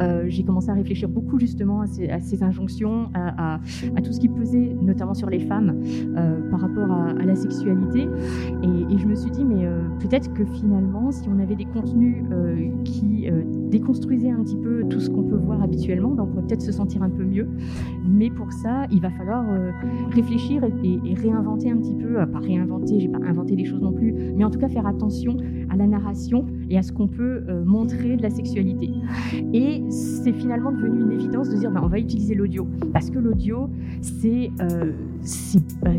euh, j'ai commencé à réfléchir beaucoup justement à ces, injonctions, à, tout ce qui pesait notamment sur les femmes euh, par rapport à, la sexualité. Et, je me suis dit, mais euh, peut-être que finalement, si on avait des contenus qui déconstruisaient un petit peu tout ce qu'on peut voir habituellement, ben, on pourrait peut-être se sentir un peu mieux. Mais pour ça, il va falloir réfléchir et, réinventer un petit peu, pas réinventer, j'ai pas inventé des choses non plus, mais en tout cas faire attention à la narration et à ce qu'on peut montrer de la sexualité. Et c'est finalement devenu une évidence de dire bah, on va utiliser l'audio. Parce que l'audio, c'est euh, bah,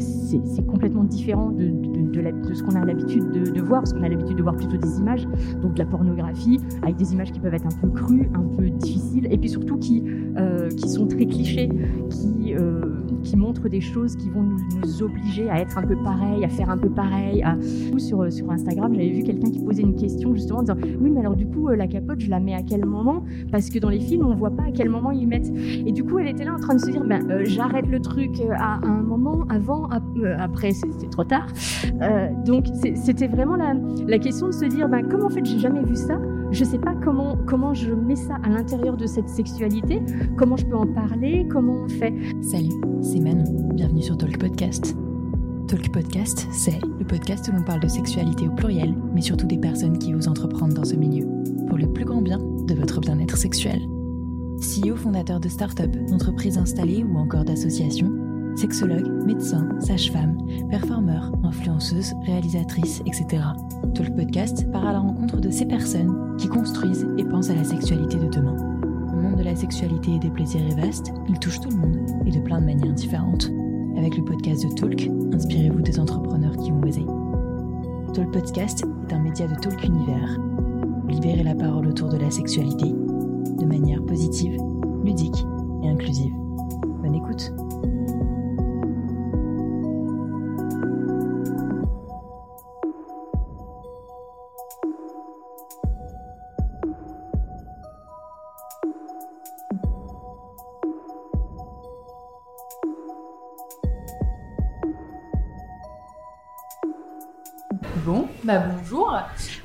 complètement différent de, ce qu'on a l'habitude de, voir, parce qu'on a l'habitude de voir plutôt des images, donc de la pornographie, avec des images qui peuvent être un peu crues, un peu difficiles, et puis surtout qui, euh, sont très clichés, qui, euh, qui montrent des choses qui vont nous, obliger à être un peu pareil, à faire un peu pareil. À... Sur, sur Instagram, j'avais vu quelqu'un qui posait une question justement en disant Oui, mais alors du coup, la capote, je la mets à quel moment? Parce que dans les films, on voit pas à quel moment ils mettent. Et du coup, elle était là en train de se dire ben, euh, J'arrête le truc à un moment, avant, euh, après, c'est trop tard. Euh, donc, c'était vraiment la, la, question de se dire ben, Comment en fait, j'ai jamais vu ça? Je sais pas comment, comment je mets ça à l'intérieur de cette sexualité, comment je peux en parler, comment on fait. Salut, c'est Manon, bienvenue sur Talk Podcast. Talk Podcast, c'est le podcast où l'on parle de sexualité au pluriel, mais surtout des personnes qui osent entreprendre dans ce milieu, pour le plus grand bien de votre bien-être sexuel. CEO fondateur de start-up, d'entreprises installées ou encore d'associations, sexologue, médecin, sage-femme, performeur, influenceuse, réalisatrice, etc. Talk Podcast part à la rencontre de ces personnes qui construisent et pensent à la sexualité de demain. Le monde de la sexualité et des plaisirs est vaste, il touche tout le monde et de plein de manières différentes. Avec le podcast de Talk, inspirez-vous des entrepreneurs qui ont osé. Talk Podcast est un média de Talk Univers. Libérez la parole autour de la sexualité de manière positive, ludique et inclusive. Bonne écoute!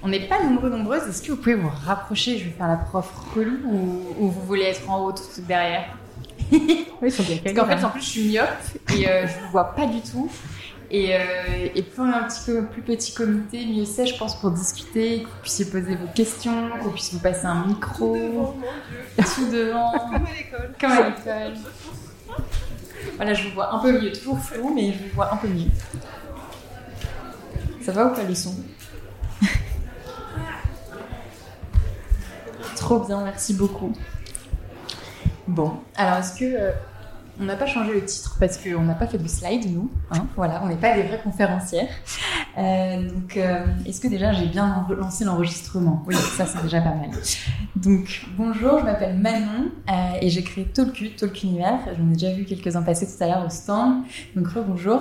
On n'est pas nombreux, nombreuses. Est-ce que vous pouvez vous rapprocher? Je vais faire la prof relou ou, vous voulez être en haut tout derrière? Oui, ils sont bien Parce qu'en fait, en plus, je suis myope et euh, je ne vous vois pas du tout. Et, euh, et, plus on est un petit peu plus petit comité, mieux c'est, je pense, pour discuter, que vous puissiez poser vos questions, qu'on puisse vous passer un micro. Tout devant. Comme à l'école. Comme à l'école. Voilà, je vous vois un peu mieux, toujours flou, mais je vous vois un peu mieux. Ça va ou pas le son? Trop bien, merci beaucoup. Bon, alors est-ce que euh, on n'a pas changé le titre parce qu'on n'a pas fait de slide nous, hein, voilà, on n'est pas des vraies conférencières. Euh, donc, euh, est-ce que déjà j'ai bien lancé l'enregistrement? Oui, ça c'est déjà pas mal. Donc, bonjour, je m'appelle Manon et j'ai créé Talku, Talk Univers. J'en ai déjà vu quelques-uns passer tout à l'heure au stand. Donc, bonjour.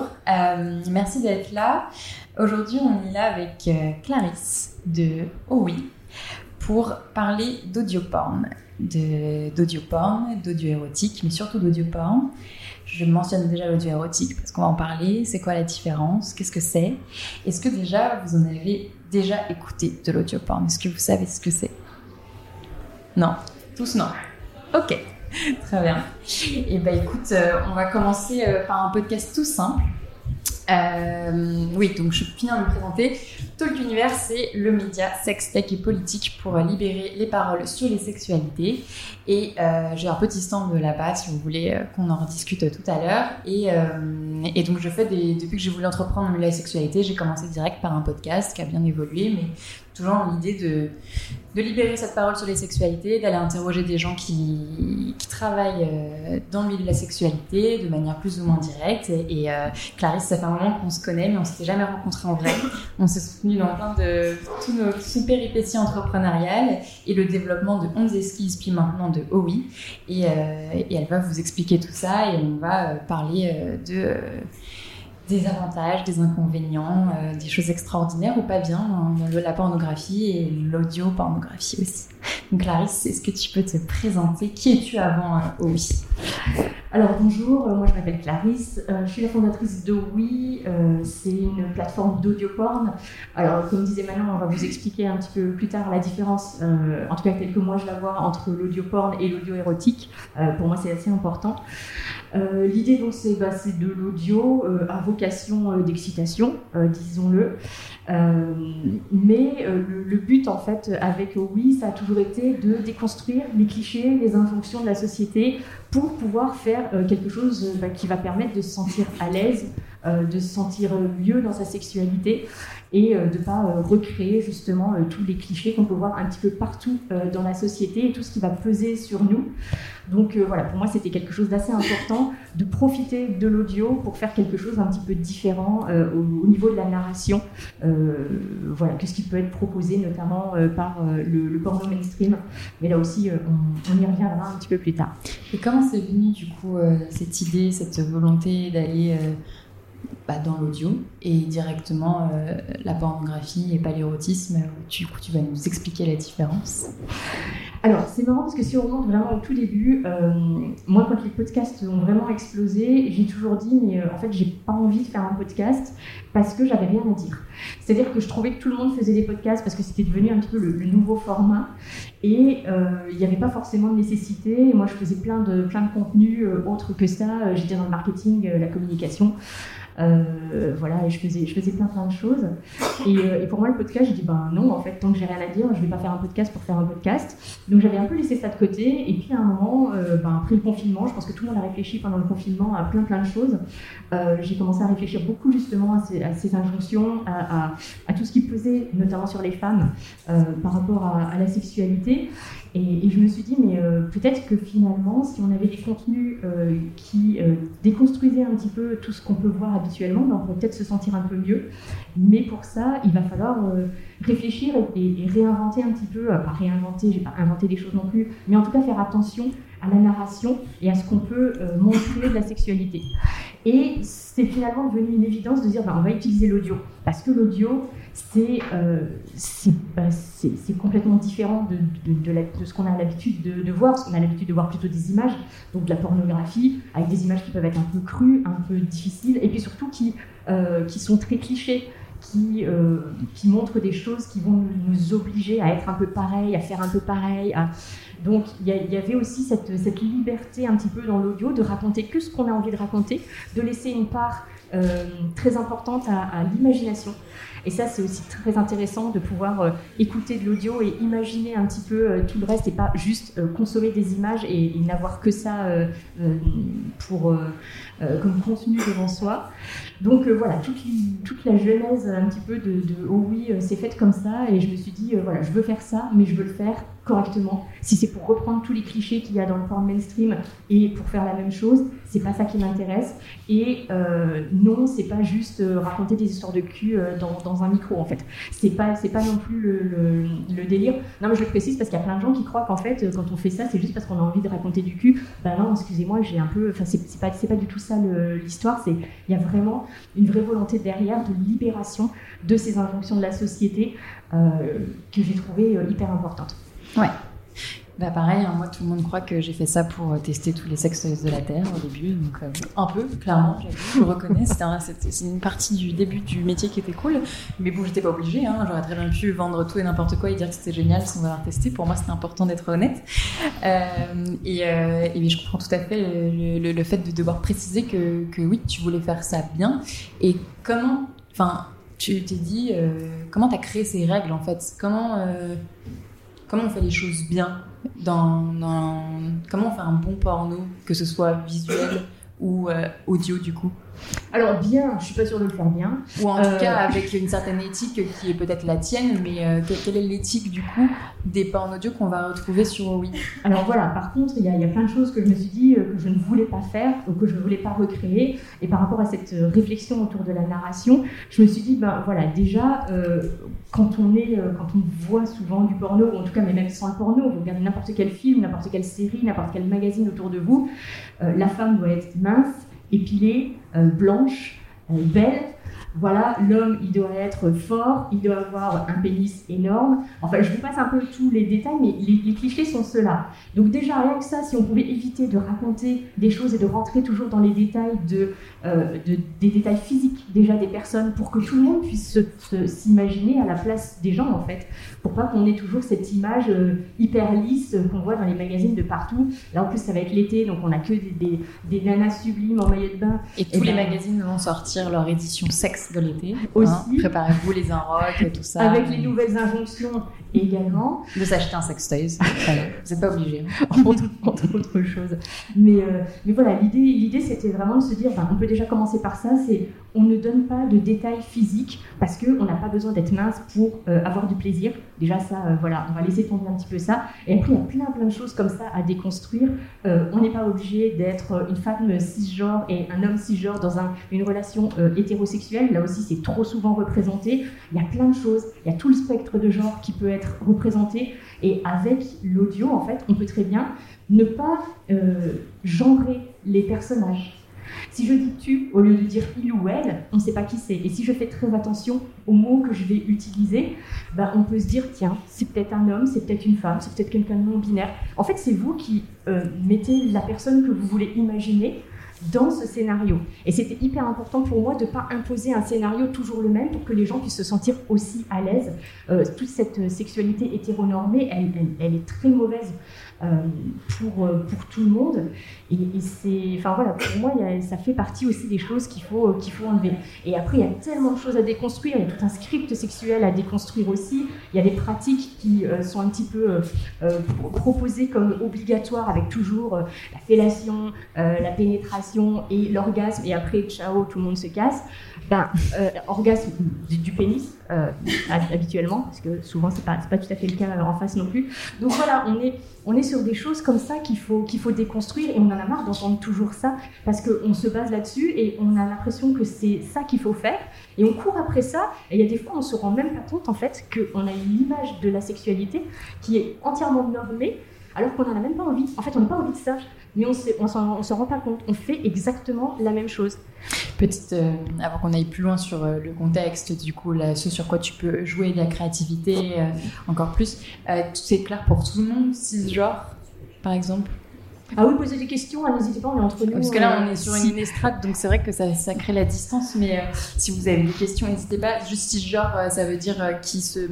merci d'être là. Aujourd'hui, on est là avec Clarisse de Oh oui pour parler d'audioporn, d'audioporn, d'audio érotique, mais surtout d'audioporn. Je mentionne déjà l'audio érotique parce qu'on va en parler. C'est quoi la différence? Qu'est-ce que c'est? Est-ce que déjà vous en avez déjà écouté de l'audioporn Est-ce que vous savez ce que c'est? Non. Tous non. Ok, très bien. Et eh ben écoute, euh, on va commencer euh, par un podcast tout simple euh, oui, donc je finis de me présenter. Talk Univers, c'est le média sex, tech et politique pour libérer les paroles sur les sexualités. Et euh, j'ai un petit stand là-bas si vous voulez euh, qu'on en rediscute tout à l'heure. Et, donc je fais depuis que j'ai voulu entreprendre la sexualité, j'ai commencé direct par un podcast qui a bien évolué, mais toujours l'idée de, libérer cette parole sur les sexualités, d'aller interroger des gens qui, travaillent dans le milieu de la sexualité de manière plus ou moins directe. Et, Clarisse, ça fait un qu'on se connaît, mais on s'était jamais rencontrés en vrai. On s'est soutenus dans plein de toutes nos, péripéties entrepreneuriales et le développement de 11 esquisses, puis maintenant de OUI. euh, et elle va vous expliquer tout ça et on va parler de des avantages, des inconvénients, des choses extraordinaires ou pas bien dans la pornographie et l'audio pornographie aussi. Clarisse, est-ce que tu peux te présenter? Qui es-tu avant euh, OUI Alors bonjour, euh, moi je m'appelle Clarisse, euh, je suis la fondatrice d'OUI, c'est une plateforme d'audio porn. Alors comme disait Manon, on va vous expliquer un petit peu plus tard la différence, en tout cas telle que moi je la vois, entre l'audio porn et l'audio érotique. pour moi c'est assez important. L'idée donc c'est bah, de l'audio à vocation d'excitation, disons-le. Mais le, but en fait avec OUI, ça a toujours été de déconstruire les clichés, les injonctions de la société pour pouvoir faire euh, quelque chose euh, bah, qui va permettre de se sentir à l'aise, euh, de se sentir mieux dans sa sexualité et de ne pas recréer justement tous les clichés qu'on peut voir un petit peu partout dans la société et tout ce qui va peser sur nous. Donc voilà, pour moi c'était quelque chose d'assez important de profiter de l'audio pour faire quelque chose un petit peu différent au, niveau de la narration. voilà, que ce qui peut être proposé notamment par le, porno mainstream. Mais là aussi, on, y reviendra un petit peu plus tard. Et comment c'est venu du coup euh, cette idée, cette volonté d'aller euh, bah, dans l'audio et directement euh, la pornographie et pas l'érotisme coup, tu vas nous expliquer la différence. Alors, c'est marrant parce que si on remonte vraiment au tout début, moi, quand les podcasts ont vraiment explosé, j'ai toujours dit, mais en fait, j'ai pas envie de faire un podcast parce que j'avais rien à dire. C'est-à-dire que je trouvais que tout le monde faisait des podcasts parce que c'était devenu un petit peu le nouveau format. Et euh, il n'y avait pas forcément de nécessité. Moi, je faisais plein de, plein de contenus euh, autres que ça. J'étais dans le marketing, euh, la communication. Euh, voilà, et je faisais, je faisais plein plein de choses. Et, euh, et pour moi, le podcast, j'ai dit ben non, en fait, tant que j'ai rien à dire, je vais pas faire un podcast pour faire un podcast. Donc j'avais un peu laissé ça de côté. Et puis à un moment, euh, ben, après le confinement, je pense que tout le monde a réfléchi pendant le confinement à plein plein de choses. j'ai commencé à réfléchir beaucoup justement à ces, injonctions, à, tout ce qui pesait, notamment sur les femmes, par rapport à la sexualité. Et, je me suis dit, mais euh, peut-être que finalement, si on avait des contenus euh, qui euh, déconstruisaient un petit peu tout ce qu'on peut voir habituellement, ben, on pourrait peut-être se sentir un peu mieux. Mais pour ça, il va falloir réfléchir et, réinventer un petit peu, pas réinventer, j'ai pas inventé des choses non plus, mais en tout cas faire attention à la narration et à ce qu'on peut montrer de la sexualité. Et c'est finalement devenu une évidence de dire, ben, on va utiliser l'audio. Parce que l'audio, euh, bah, c'est complètement différent de, ce qu'on a l'habitude de, voir, parce qu'on a l'habitude de voir plutôt des images, donc de la pornographie, avec des images qui peuvent être un peu crues, un peu difficiles, et puis surtout qui, euh, sont très clichés. Qui, euh, qui montrent des choses qui vont nous obliger à être un peu pareil, à faire un peu pareil. Donc il y, avait aussi cette, liberté un petit peu dans l'audio de raconter que ce qu'on a envie de raconter, de laisser une part très importante à l'imagination. Et ça, c'est aussi très intéressant de pouvoir euh, écouter de l'audio et imaginer un petit peu euh, tout le reste et pas juste euh, consommer des images et, n'avoir que ça pour, comme contenu devant soi. Donc voilà, toute, la genèse un petit peu de, de Oh oui, c'est faite comme ça et je me suis dit, voilà, je veux faire ça, mais je veux le faire correctement. Si c'est pour reprendre tous les clichés qu'il y a dans le porn mainstream et pour faire la même chose, c'est pas ça qui m'intéresse. Et euh, non, c'est pas juste euh, raconter des histoires de cul euh, dans, un micro en fait. C'est pas c'est pas non plus le, délire. Non, mais je le précise parce qu'il y a plein de gens qui croient qu'en fait quand on fait ça, c'est juste parce qu'on a envie de raconter du cul. Ben non, excusez-moi, j'ai un peu. Enfin, c'est pas c'est pas du tout ça l'histoire. C'est il y a vraiment une vraie volonté derrière de libération de ces injonctions de la société que j'ai trouvé hyper importante. Ouais. Bah pareil, hein, moi tout le monde croit que j'ai fait ça pour euh, tester tous les sexes de la Terre au début, donc euh, un peu, clairement, je le reconnais, c'est une partie du début du métier qui était cool, mais bon, j'étais pas obligée, hein, j'aurais très bien pu vendre tout et n'importe quoi et dire que c'était génial sans avoir testé, pour moi c'était important d'être honnête, euh, et, et, je comprends tout à fait le, le, fait de devoir préciser que, que, oui, tu voulais faire ça bien, et comment, enfin, tu t'es dit, comment t'as créé ces règles en fait, comment comment on fait les choses bien dans, comment on fait un bon porno, que ce soit visuel ou euh, audio du coup? Alors bien, je suis pas sûre de le faire bien. Ou en tout euh, cas avec une certaine éthique qui est peut-être la tienne, mais euh, quelle est l'éthique du coup des porn audio qu'on va retrouver sur Oui Alors voilà, par contre, il y, a plein de choses que je me suis dit que je ne voulais pas faire ou que je ne voulais pas recréer. Et par rapport à cette réflexion autour de la narration, je me suis dit, ben voilà, déjà, quand on est, quand on voit souvent du porno, ou en tout cas, mais même sans le porno, vous regardez n'importe quel film, n'importe quelle série, n'importe quel magazine autour de vous, la femme doit être mince, épilée, euh, blanche, euh, belle. Voilà, l'homme, il doit être fort, il doit avoir un pénis énorme. Enfin, je vous passe un peu tous les détails, mais les, clichés sont ceux-là. Donc déjà, rien que ça, si on pouvait éviter de raconter des choses et de rentrer toujours dans les détails de, euh, des détails physiques déjà des personnes, pour que tout le monde puisse s'imaginer à la place des gens, en fait, pour pas qu'on ait toujours cette image euh, hyper lisse qu'on voit dans les magazines de partout. Là, en plus, ça va être l'été, donc on a que des, des, nanas sublimes en maillot de bain. Et, tous les ben, magazines vont sortir leur édition sexe de l'été. Aussi. Hein. Préparez-vous les enroques, tout ça. Avec les nouvelles injonctions également. De s'acheter un sextoys. vous n'êtes pas obligé. entre, autres choses. Mais, euh, mais voilà, l'idée, c'était vraiment de se dire, on peut déjà commencer par ça, c'est on ne donne pas de détails physiques parce qu'on n'a pas besoin d'être mince pour euh, avoir du plaisir. Déjà, ça, euh, voilà, on va laisser tomber un petit peu ça. Et après, il y a plein, plein de choses comme ça à déconstruire. on n'est pas obligé d'être une femme cisgenre et un homme cisgenre dans un, une relation hétérosexuelle. Là aussi, c'est trop souvent représenté. Il y a plein de choses. Il y a tout le spectre de genre qui peut être représenté. Et avec l'audio, en fait, on peut très bien ne pas euh, genrer les personnages. Si je dis tu au lieu de dire il ou elle, on ne sait pas qui c'est. Et si je fais très attention aux mots que je vais utiliser, ben on peut se dire tiens, c'est peut-être un homme, c'est peut-être une femme, c'est peut-être quelqu'un de non binaire. En fait, c'est vous qui euh, mettez la personne que vous voulez imaginer dans ce scénario. Et c'était hyper important pour moi de ne pas imposer un scénario toujours le même pour que les gens puissent se sentir aussi à l'aise. Euh, toute cette sexualité hétéronormée, elle est très mauvaise euh, pour, euh, pour tout le monde. Et, c'est, enfin voilà, pour moi, ça fait partie aussi des choses qu'il faut, qu'il faut enlever. Et après, il y a tellement de choses à déconstruire. Il y a tout un script sexuel à déconstruire aussi. Il y a des pratiques qui euh, sont un petit peu proposées comme obligatoires, avec toujours la fellation, la pénétration et l'orgasme. Et après, ciao, tout le monde se casse. Ben, orgasme du, pénis, habituellement, parce que souvent, c'est pas, pas tout à fait le cas en face non plus. Donc voilà, on est on est sur des choses comme ça qu'il faut, qu'il faut déconstruire et on en a marre d'entendre toujours ça parce qu'on se base là-dessus et on a l'impression que c'est ça qu'il faut faire et on court après ça et il y a des fois on se rend même pas compte en fait qu'on a une image de la sexualité qui est entièrement normée alors qu'on n'en a même pas envie. En fait, on n'a pas envie de ça mais on ne s'en rend pas compte. On fait exactement la même chose. Petite, euh, avant qu'on aille plus loin sur euh, le contexte, du coup, là, ce sur quoi tu peux jouer de la créativité euh, encore plus, c'est clair pour tout le monde, genre, par exemple? Ah oui, posez des questions, n'hésitez pas, on est entre nous. Parce que là, on est sur une estrade, donc c'est vrai que ça, ça, crée la distance. Mais si vous avez des questions, n'hésitez pas. Juste genre, ça veut dire qui se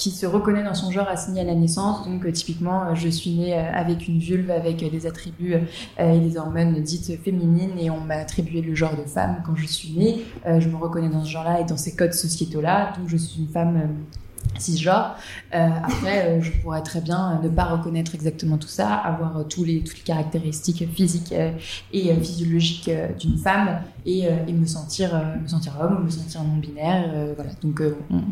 qui se reconnaît dans son genre assigné à la naissance. Donc euh, typiquement, euh, je suis née euh, avec une vulve, avec des attributs et des hormones dites féminines, et on m'a attribué le genre de femme quand je suis née. je me reconnais dans ce genre-là et dans ces codes sociétaux-là. Donc je suis une femme cisgenre. Euh, après, je pourrais très bien ne pas reconnaître exactement tout ça, avoir tous les, toutes les caractéristiques physiques et physiologiques d'une femme et, et, me, sentir, me sentir homme me sentir non-binaire. voilà. Donc, on,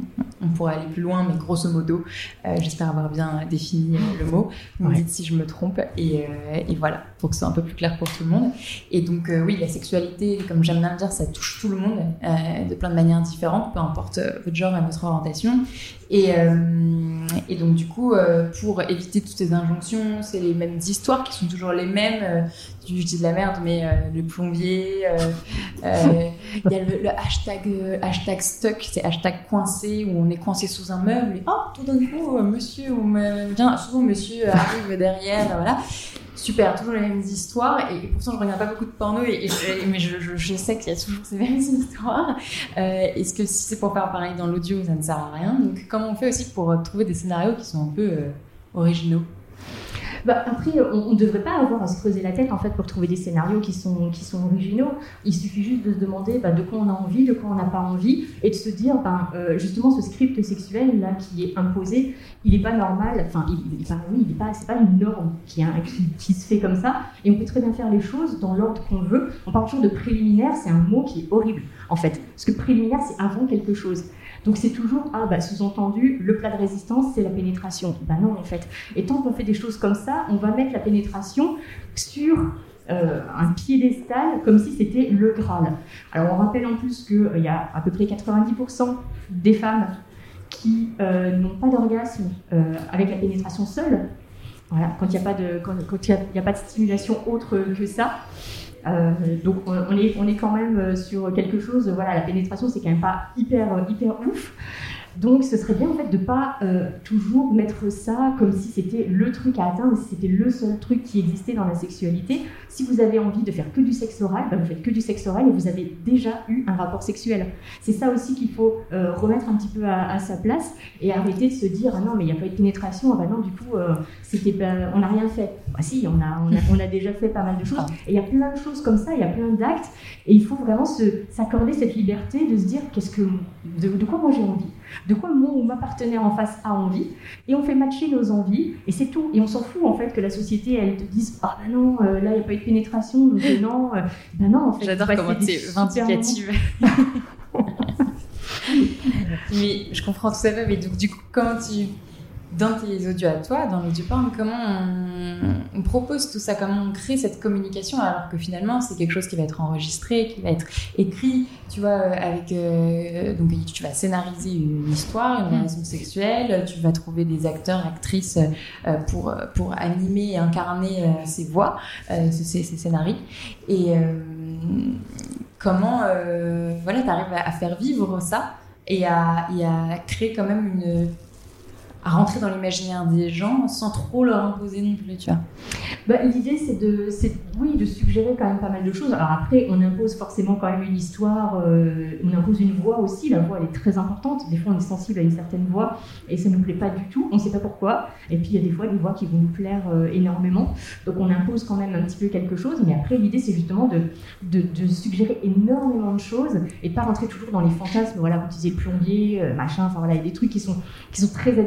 on pourrait aller plus loin, mais grosso modo, euh, j'espère avoir bien défini euh, le mot. Vous me dites si je me trompe, et, euh, et, voilà, pour que ce soit un peu plus clair pour tout le monde. Et donc, oui, la sexualité, comme j'aime bien le dire, ça touche tout le monde de plein de manières différentes, peu importe votre genre et votre orientation. Et, et donc, du coup, pour éviter toutes ces injonctions, c'est les mêmes histoires qui sont toujours les mêmes je dis de la merde, mais euh, le plombier, euh, euh, il y a le, hashtag, hashtag stuck, c'est hashtag coincé, où on est coincé sous un meuble, et oh, tout d'un coup, monsieur, bien, souvent monsieur arrive derrière, voilà. Super, toujours les mêmes histoires, et, pourtant je regarde pas beaucoup de porno, mais je, sais qu'il y a toujours ces mêmes histoires. Est-ce que si c'est pour faire pareil dans l'audio, ça ne sert à rien? Donc comment on fait aussi pour trouver des scénarios qui sont un peu originaux? Bah, après, on ne devrait pas avoir à se creuser la tête en fait pour trouver des scénarios qui sont, qui sont originaux. Il suffit juste de se demander bah, de quoi on a envie, de quoi on n'a pas envie, et de se dire, ben, euh, justement, ce script sexuel là qui est imposé, il n'est pas normal. Enfin, il, oui, il est pas, c'est pas une norme qui, qui, qui, se fait comme ça. Et on peut très bien faire les choses dans l'ordre qu'on veut. On parle toujours de préliminaire, c'est un mot qui est horrible en fait, parce que préliminaire, c'est avant quelque chose. Donc c'est toujours, ah bah sous-entendu, le plat de résistance, c'est la pénétration. Bah non, en fait. Et tant qu'on fait des choses comme ça, on va mettre la pénétration sur euh, un piédestal comme si c'était le Graal. Alors on rappelle en plus qu'il euh, y a à peu près 90% des femmes qui euh, n'ont pas d'orgasme avec la pénétration seule. Voilà, quand il n'y a, quand, il y a, pas de stimulation autre que ça. Donc on est, on est quand même sur quelque chose, voilà, la pénétration c'est quand même pas hyper, hyper ouf. Donc ce serait bien en fait de pas euh, toujours mettre ça comme si c'était le truc à atteindre, si c'était le seul truc qui existait dans la sexualité. Si vous avez envie de faire que du sexe oral, bah, vous faites que du sexe oral et vous avez déjà eu un rapport sexuel. C'est ça aussi qu'il faut euh, remettre un petit peu à, sa place et arrêter de se dire ah non mais il n'y a pas eu de pénétration, ah bah non du coup euh, c'était on n'a rien fait. Bah si on a, on a, on a déjà fait pas mal de choses et il y a plein de choses comme ça, il y a plein d'actes et il faut vraiment s'accorder cette liberté de se dire qu'est-ce que de quoi moi j'ai envie de quoi moi ou ma partenaire en face a envie, et on fait matcher nos envies, et c'est tout. Et on s'en fout en fait que la société elle te dise ah ben non euh, là il n'y a pas eu de pénétration donc euh, non euh, ben non en fait. J'adore comment tu es vindicative. mais je comprends tout fait. Mais donc du coup comment tu dans tes audios à toi, dans les porn, comment on, propose tout ça, comment on crée cette communication alors que finalement c'est quelque chose qui va être enregistré, qui va être écrit, tu vois, avec euh, donc tu vas scénariser une histoire, une mm. relation sexuelle, tu vas trouver des acteurs, actrices euh, pour pour animer et incarner euh, ces voix, ces, ces, scénarios et comment voilà, tu arrives à, faire vivre ça et à, et à créer quand même une à rentrer dans l'imaginaire des gens sans trop leur imposer non plus, tu vois. Bah, L'idée, c'est de, oui, de suggérer quand même pas mal de choses. Alors après, on impose forcément quand même une histoire, euh, on impose une voix aussi. La voix, elle est très importante. Des fois, on est sensible à une certaine voix et ça ne nous plaît pas du tout. On ne sait pas pourquoi. Et puis, il y a des fois des voix qui vont nous plaire euh, énormément. Donc, on impose quand même un petit peu quelque chose. Mais après, l'idée, c'est justement de, de, suggérer énormément de choses et pas rentrer toujours dans les fantasmes. Voilà, vous utilisez plombier, euh, machin. Enfin, voilà, il y a des trucs qui sont, qui sont très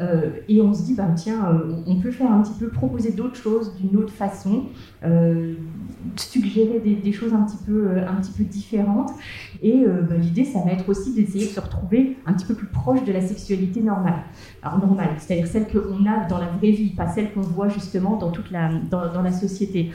euh, et on se dit, bah, tiens, euh, on peut faire un petit peu, proposer d'autres choses d'une autre façon, euh, suggérer des, choses un petit peu, différentes. Et bah, l'idée, ça va être aussi d'essayer de se retrouver un petit peu plus proche de la sexualité normale. Alors normale, c'est-à-dire celle qu'on a dans la vraie vie, pas celle qu'on voit justement dans toute la, société.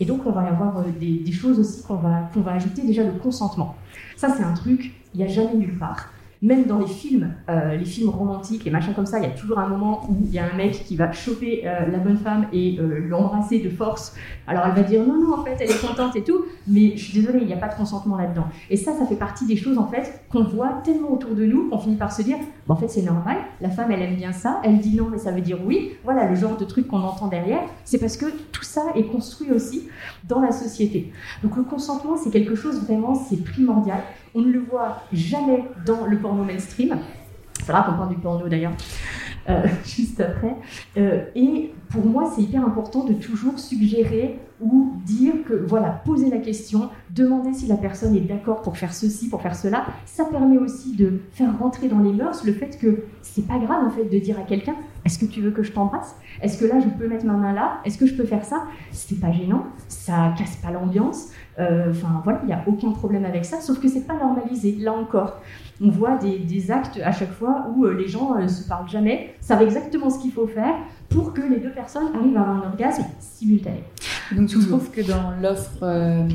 Et donc, on va y avoir des, choses aussi qu'on va ajouter déjà le consentement. Ça, c'est un truc, il n'y a jamais nulle part même dans les films, euh, les films romantiques, les machins comme ça, il y a toujours un moment où il y a un mec qui va choper euh, la bonne femme et euh, l'embrasser de force. Alors elle va dire non, non, en fait, elle est contente et tout, mais je suis désolée, il n'y a pas de consentement là-dedans. Et ça, ça fait partie des choses en fait qu'on voit tellement autour de nous qu'on finit par se dire, en fait, c'est normal, la femme, elle aime bien ça, elle dit non, mais ça veut dire oui. Voilà le genre de truc qu'on entend derrière. C'est parce que tout ça est construit aussi dans la société. Donc le consentement, c'est quelque chose vraiment, c'est primordial. On ne le voit jamais dans le porno mainstream. C'est rare qu'on parle du porno d'ailleurs. Euh, juste après. Euh, et pour moi, c'est hyper important de toujours suggérer ou dire que, voilà, poser la question, demander si la personne est d'accord pour faire ceci, pour faire cela. Ça permet aussi de faire rentrer dans les mœurs le fait que c'est pas grave en fait de dire à quelqu'un est-ce que tu veux que je t'embrasse Est-ce que là je peux mettre ma main là? Est-ce que je peux faire ça? C'est pas gênant, ça casse pas l'ambiance. Euh, enfin voilà, il n'y a aucun problème avec ça, sauf que c'est pas normalisé. Là encore, on voit des, actes à chaque fois où euh, les gens ne euh, se parlent jamais, savent exactement ce qu'il faut faire pour que les deux personnes arrivent à avoir un orgasme simultané. Donc tu trouves que dans l'offre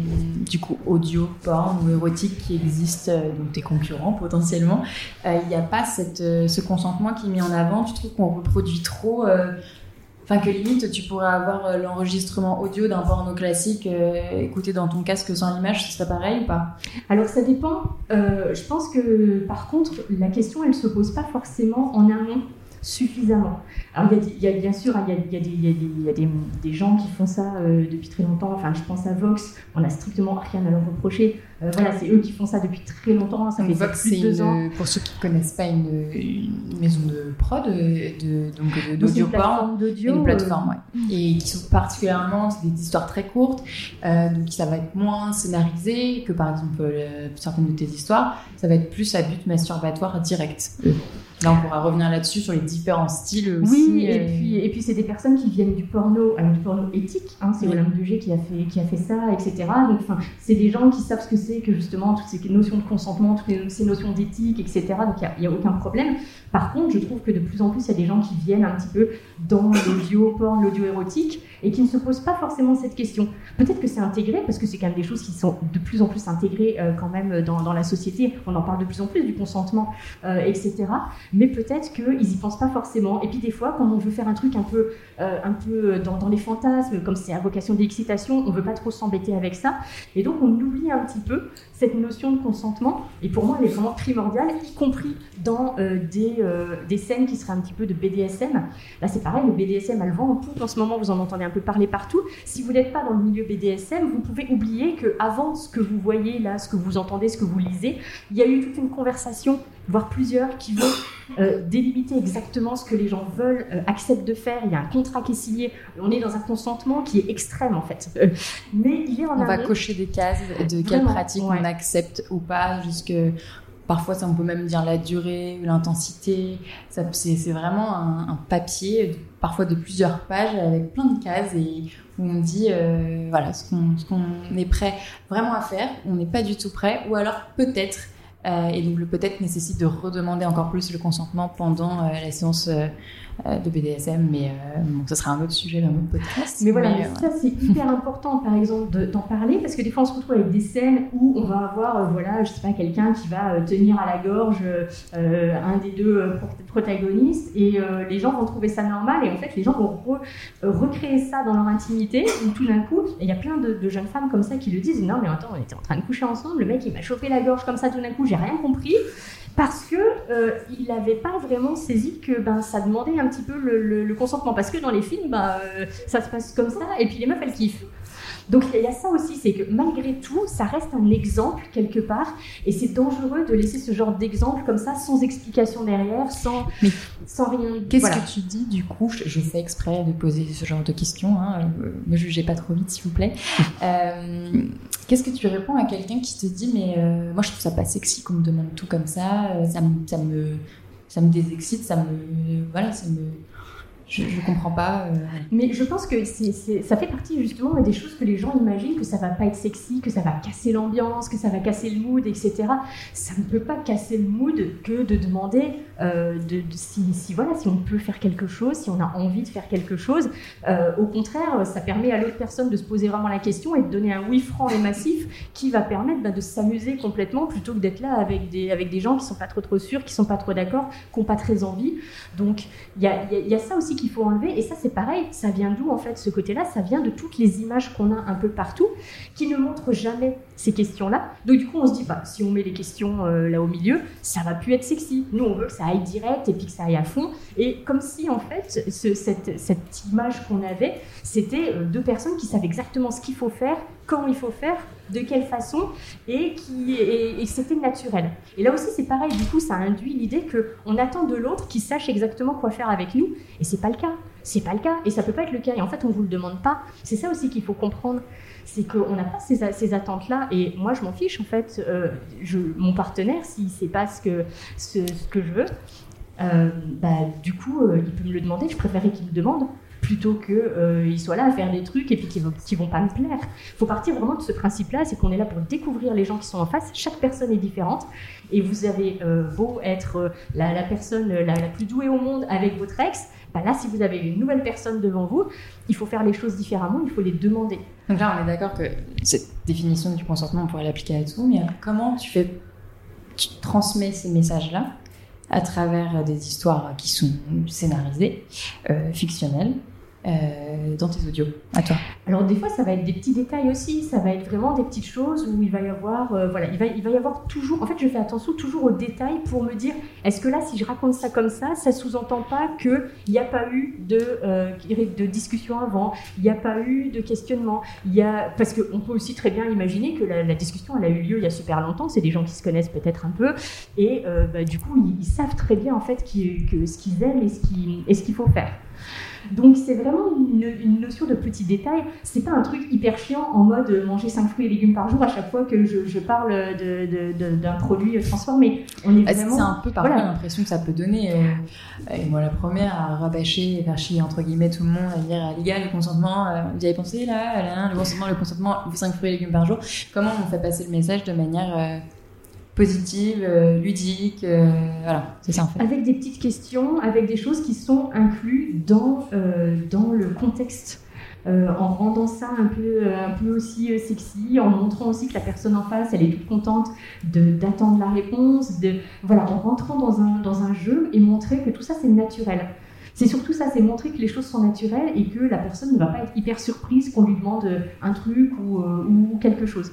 du coup audio, porn ou érotique qui existe, donc tes concurrents potentiellement, il n'y a pas cette, ce consentement qui est mis en avant? Tu trouves qu'on reproduit trop Enfin, que limite, tu pourrais avoir euh, l'enregistrement audio d'un porno classique euh, écouté dans ton casque sans image, ce serait pareil ou pas? Alors, ça dépend. Euh, je pense que, par contre, la question, elle se pose pas forcément en amont suffisamment. Alors, il y, a, bien sûr, il y a, des, gens qui font ça depuis très longtemps. Enfin, je pense à Vox, on n'a strictement rien à leur reprocher. Euh, voilà, c'est eux qui font ça depuis très longtemps. Ça fait Vox, c'est deux ans. Pour ceux qui ne connaissent pas, une, maison de prod, de, donc d'audio porn, une plateforme, ouais. Euh, et qui sont particulièrement, c'est des histoires très courtes, donc ça va être moins scénarisé que par exemple certaines de tes histoires. Ça va être plus à but masturbatoire direct. Là, on pourra revenir là-dessus sur les différents styles aussi. Oui, et puis, et puis c'est des personnes qui viennent du porno, alors du porno éthique. Hein, c'est Olympe Dugé qui a fait qui a fait ça, etc. Donc, c'est des gens qui savent ce que c'est que justement toutes ces notions de consentement, toutes ces notions d'éthique, etc. Donc il n'y a, aucun problème. Par contre, je trouve que de plus en plus, il y a des gens qui viennent un petit peu dans l'audio porn, l'audio érotique, et qui ne se posent pas forcément cette question. Peut-être que c'est intégré, parce que c'est quand même des choses qui sont de plus en plus intégrées euh, quand même dans, la société. On en parle de plus en plus du consentement, euh, etc. Mais peut-être qu'ils n'y pensent pas forcément. Et puis des fois, quand on veut faire un truc un peu, euh, un peu dans, les fantasmes, comme c'est à vocation d'excitation, on ne veut pas trop s'embêter avec ça. Et donc on oublie un petit peu cette notion de consentement. Et pour moi, elle est vraiment primordiale, y compris dans des euh, des scènes qui seraient un petit peu de BDSM. Là, c'est pareil, le BDSM a le vent en poupe. En ce moment, vous en entendez un peu parler partout. Si vous n'êtes pas dans le milieu BDSM, vous pouvez oublier que avant ce que vous voyez là, ce que vous entendez, ce que vous lisez, il y a eu toute une conversation, voire plusieurs, qui vont euh, délimiter exactement ce que les gens veulent, euh, acceptent de faire. Il y a un contrat qui est signé. On est dans un consentement qui est extrême en fait. mais il est en On va cocher des cases de quelle pratique on accepte ou pas, jusque Parfois, ça, on peut même dire la durée, l'intensité. C'est vraiment un, papier, parfois de plusieurs pages, avec plein de cases et où on dit euh, voilà ce qu'on est prêt vraiment à faire, on n'est pas du tout prêt, ou alors peut-être. Euh, et donc peut-être nécessite de redemander encore plus le consentement pendant euh, la séance euh, de BDSM, mais euh, bon, ça sera un autre sujet dans notre podcast. Mais voilà, euh, ça c'est hyper important par exemple d'en parler parce que des fois on se retrouve avec des scènes où on va avoir, voilà, je sais pas, quelqu'un qui va tenir à la gorge un des deux protagonistes et les gens vont trouver ça normal et en fait les gens vont recréer ça dans leur intimité où tout d'un coup, il y a plein de, de, jeunes femmes comme ça qui le disent, non mais attends, on était en train de coucher ensemble, le mec il m'a chauffé la gorge comme ça tout d'un coup, j'ai rien compris parce que euh, il n'avait pas vraiment saisi que ben ça demandait un petit peu le, consentement. Parce que dans les films ben, ça se passe comme ça et puis les meufs elles kiffent donc il y a ça aussi, c'est que malgré tout, ça reste un exemple quelque part, et c'est dangereux de laisser ce genre d'exemple comme ça, sans explication derrière, sans, sans rien. Qu'est-ce que tu dis du coup? Je, fais exprès de poser ce genre de questions, hein, ne euh, me jugez pas trop vite s'il vous plaît. Euh, qu'est-ce que tu réponds à quelqu'un qui te dit mais euh, moi je trouve ça pas sexy qu'on me demande tout comme ça, ça me, ça me, ça me désexcite, ça me, voilà, ça me je ne comprends pas. Euh. Mais je pense que ça fait partie justement des choses que les gens imaginent, que ça va pas être sexy, que ça va casser l'ambiance, que ça va casser le mood, etc. Ça ne peut pas casser le mood que de demander euh, si, voilà, si on peut faire quelque chose, si on a envie de faire quelque chose. Euh, au contraire, ça permet à l'autre personne de se poser vraiment la question et de donner un oui franc et massif qui va permettre bah, de s'amuser complètement plutôt que d'être là avec des, avec des gens qui sont pas trop trop sûrs, qui sont pas trop d'accord, qui n'ont pas très envie. Donc il y a, y a ça aussi qu'il faut enlever. Et ça, c'est pareil. Ça vient d'où, en fait, ce côté-là? Ça vient de toutes les images qu'on a un peu partout, qui ne montrent jamais ces questions-là. Donc, du coup, on se dit, bah, si on met les questions euh, là au milieu, ça va plus être sexy. Nous, on veut que ça aille direct et puis que ça aille à fond. Et comme si, en fait, cette, cette, image qu'on avait, c'était euh, deux personnes qui savent exactement ce qu'il faut faire, quand il faut faire, de quelle façon, et, qui, et, c'était naturel. Et là aussi, c'est pareil, du coup, ça induit l'idée qu'on attend de l'autre qu'il sache exactement quoi faire avec nous, et c'est pas le cas. C'est pas le cas, et ça peut pas être le cas, et en fait, on vous le demande pas. C'est ça aussi qu'il faut comprendre, c'est qu'on n'a pas ces, attentes-là, et moi, je m'en fiche, en fait, euh, mon partenaire, s'il sait pas ce que, je veux, euh, bah, du coup, euh, il peut me le demander, je préférerais qu'il me demande, plutôt qu'ils euh, soient là à faire des trucs et puis qui, ne vont pas me plaire. Il faut partir vraiment de ce principe-là, c'est qu'on est là pour découvrir les gens qui sont en face. Chaque personne est différente et vous avez beau être la, personne la, plus douée au monde avec votre ex, bah là, si vous avez une nouvelle personne devant vous, il faut faire les choses différemment, il faut les demander. Donc là, on est d'accord que cette définition du consentement, on pourrait l'appliquer à tout, mais comment tu fais, tu transmets ces messages-là à travers des histoires qui sont scénarisées, fictionnelles, euh, dans tes audios à toi. Alors des fois ça va être des petits détails aussi, ça va être vraiment des petites choses où il va y avoir euh, voilà, il va, il va y avoir toujours en fait je fais attention toujours aux détails pour me dire est-ce que là si je raconte ça comme ça, ça sous-entend pas que il n'y a pas eu de euh, de discussion avant, il n'y a pas eu de questionnement, il y a parce qu'on peut aussi très bien imaginer que la, discussion elle a eu lieu il y a super longtemps, c'est des gens qui se connaissent peut-être un peu. Et bah, du coup ils, savent très bien en fait ce qu'ils aiment qu'il et ce qu'il faut faire. Donc c'est vraiment une, notion de petit détail. C'est pas un truc hyper chiant en mode manger 5 fruits et légumes par jour à chaque fois que je, parle d'un produit transformé. On est ah, vraiment... C'est un peu parfois l'impression que ça peut donner. Euh, et moi la première à rabâcher et faire chier entre guillemets tout le monde à dire les gars le consentement, euh, vous avez pensé là, le consentement, le consentement, 5 fruits et légumes par jour. Comment on fait passer le message de manière euh, positive, euh, ludique, euh, voilà, c'est ça en fait. Avec des petites questions, avec des choses qui sont incluses dans, euh, dans le contexte. en rendant ça un peu, un peu aussi sexy, en montrant aussi que la personne en face, elle est toute contente d'attendre la réponse, de, voilà, en rentrant dans un, dans un jeu et montrer que tout ça c'est naturel. C'est surtout ça, c'est montrer que les choses sont naturelles et que la personne ne va pas être hyper surprise qu'on lui demande un truc ou, euh, ou quelque chose.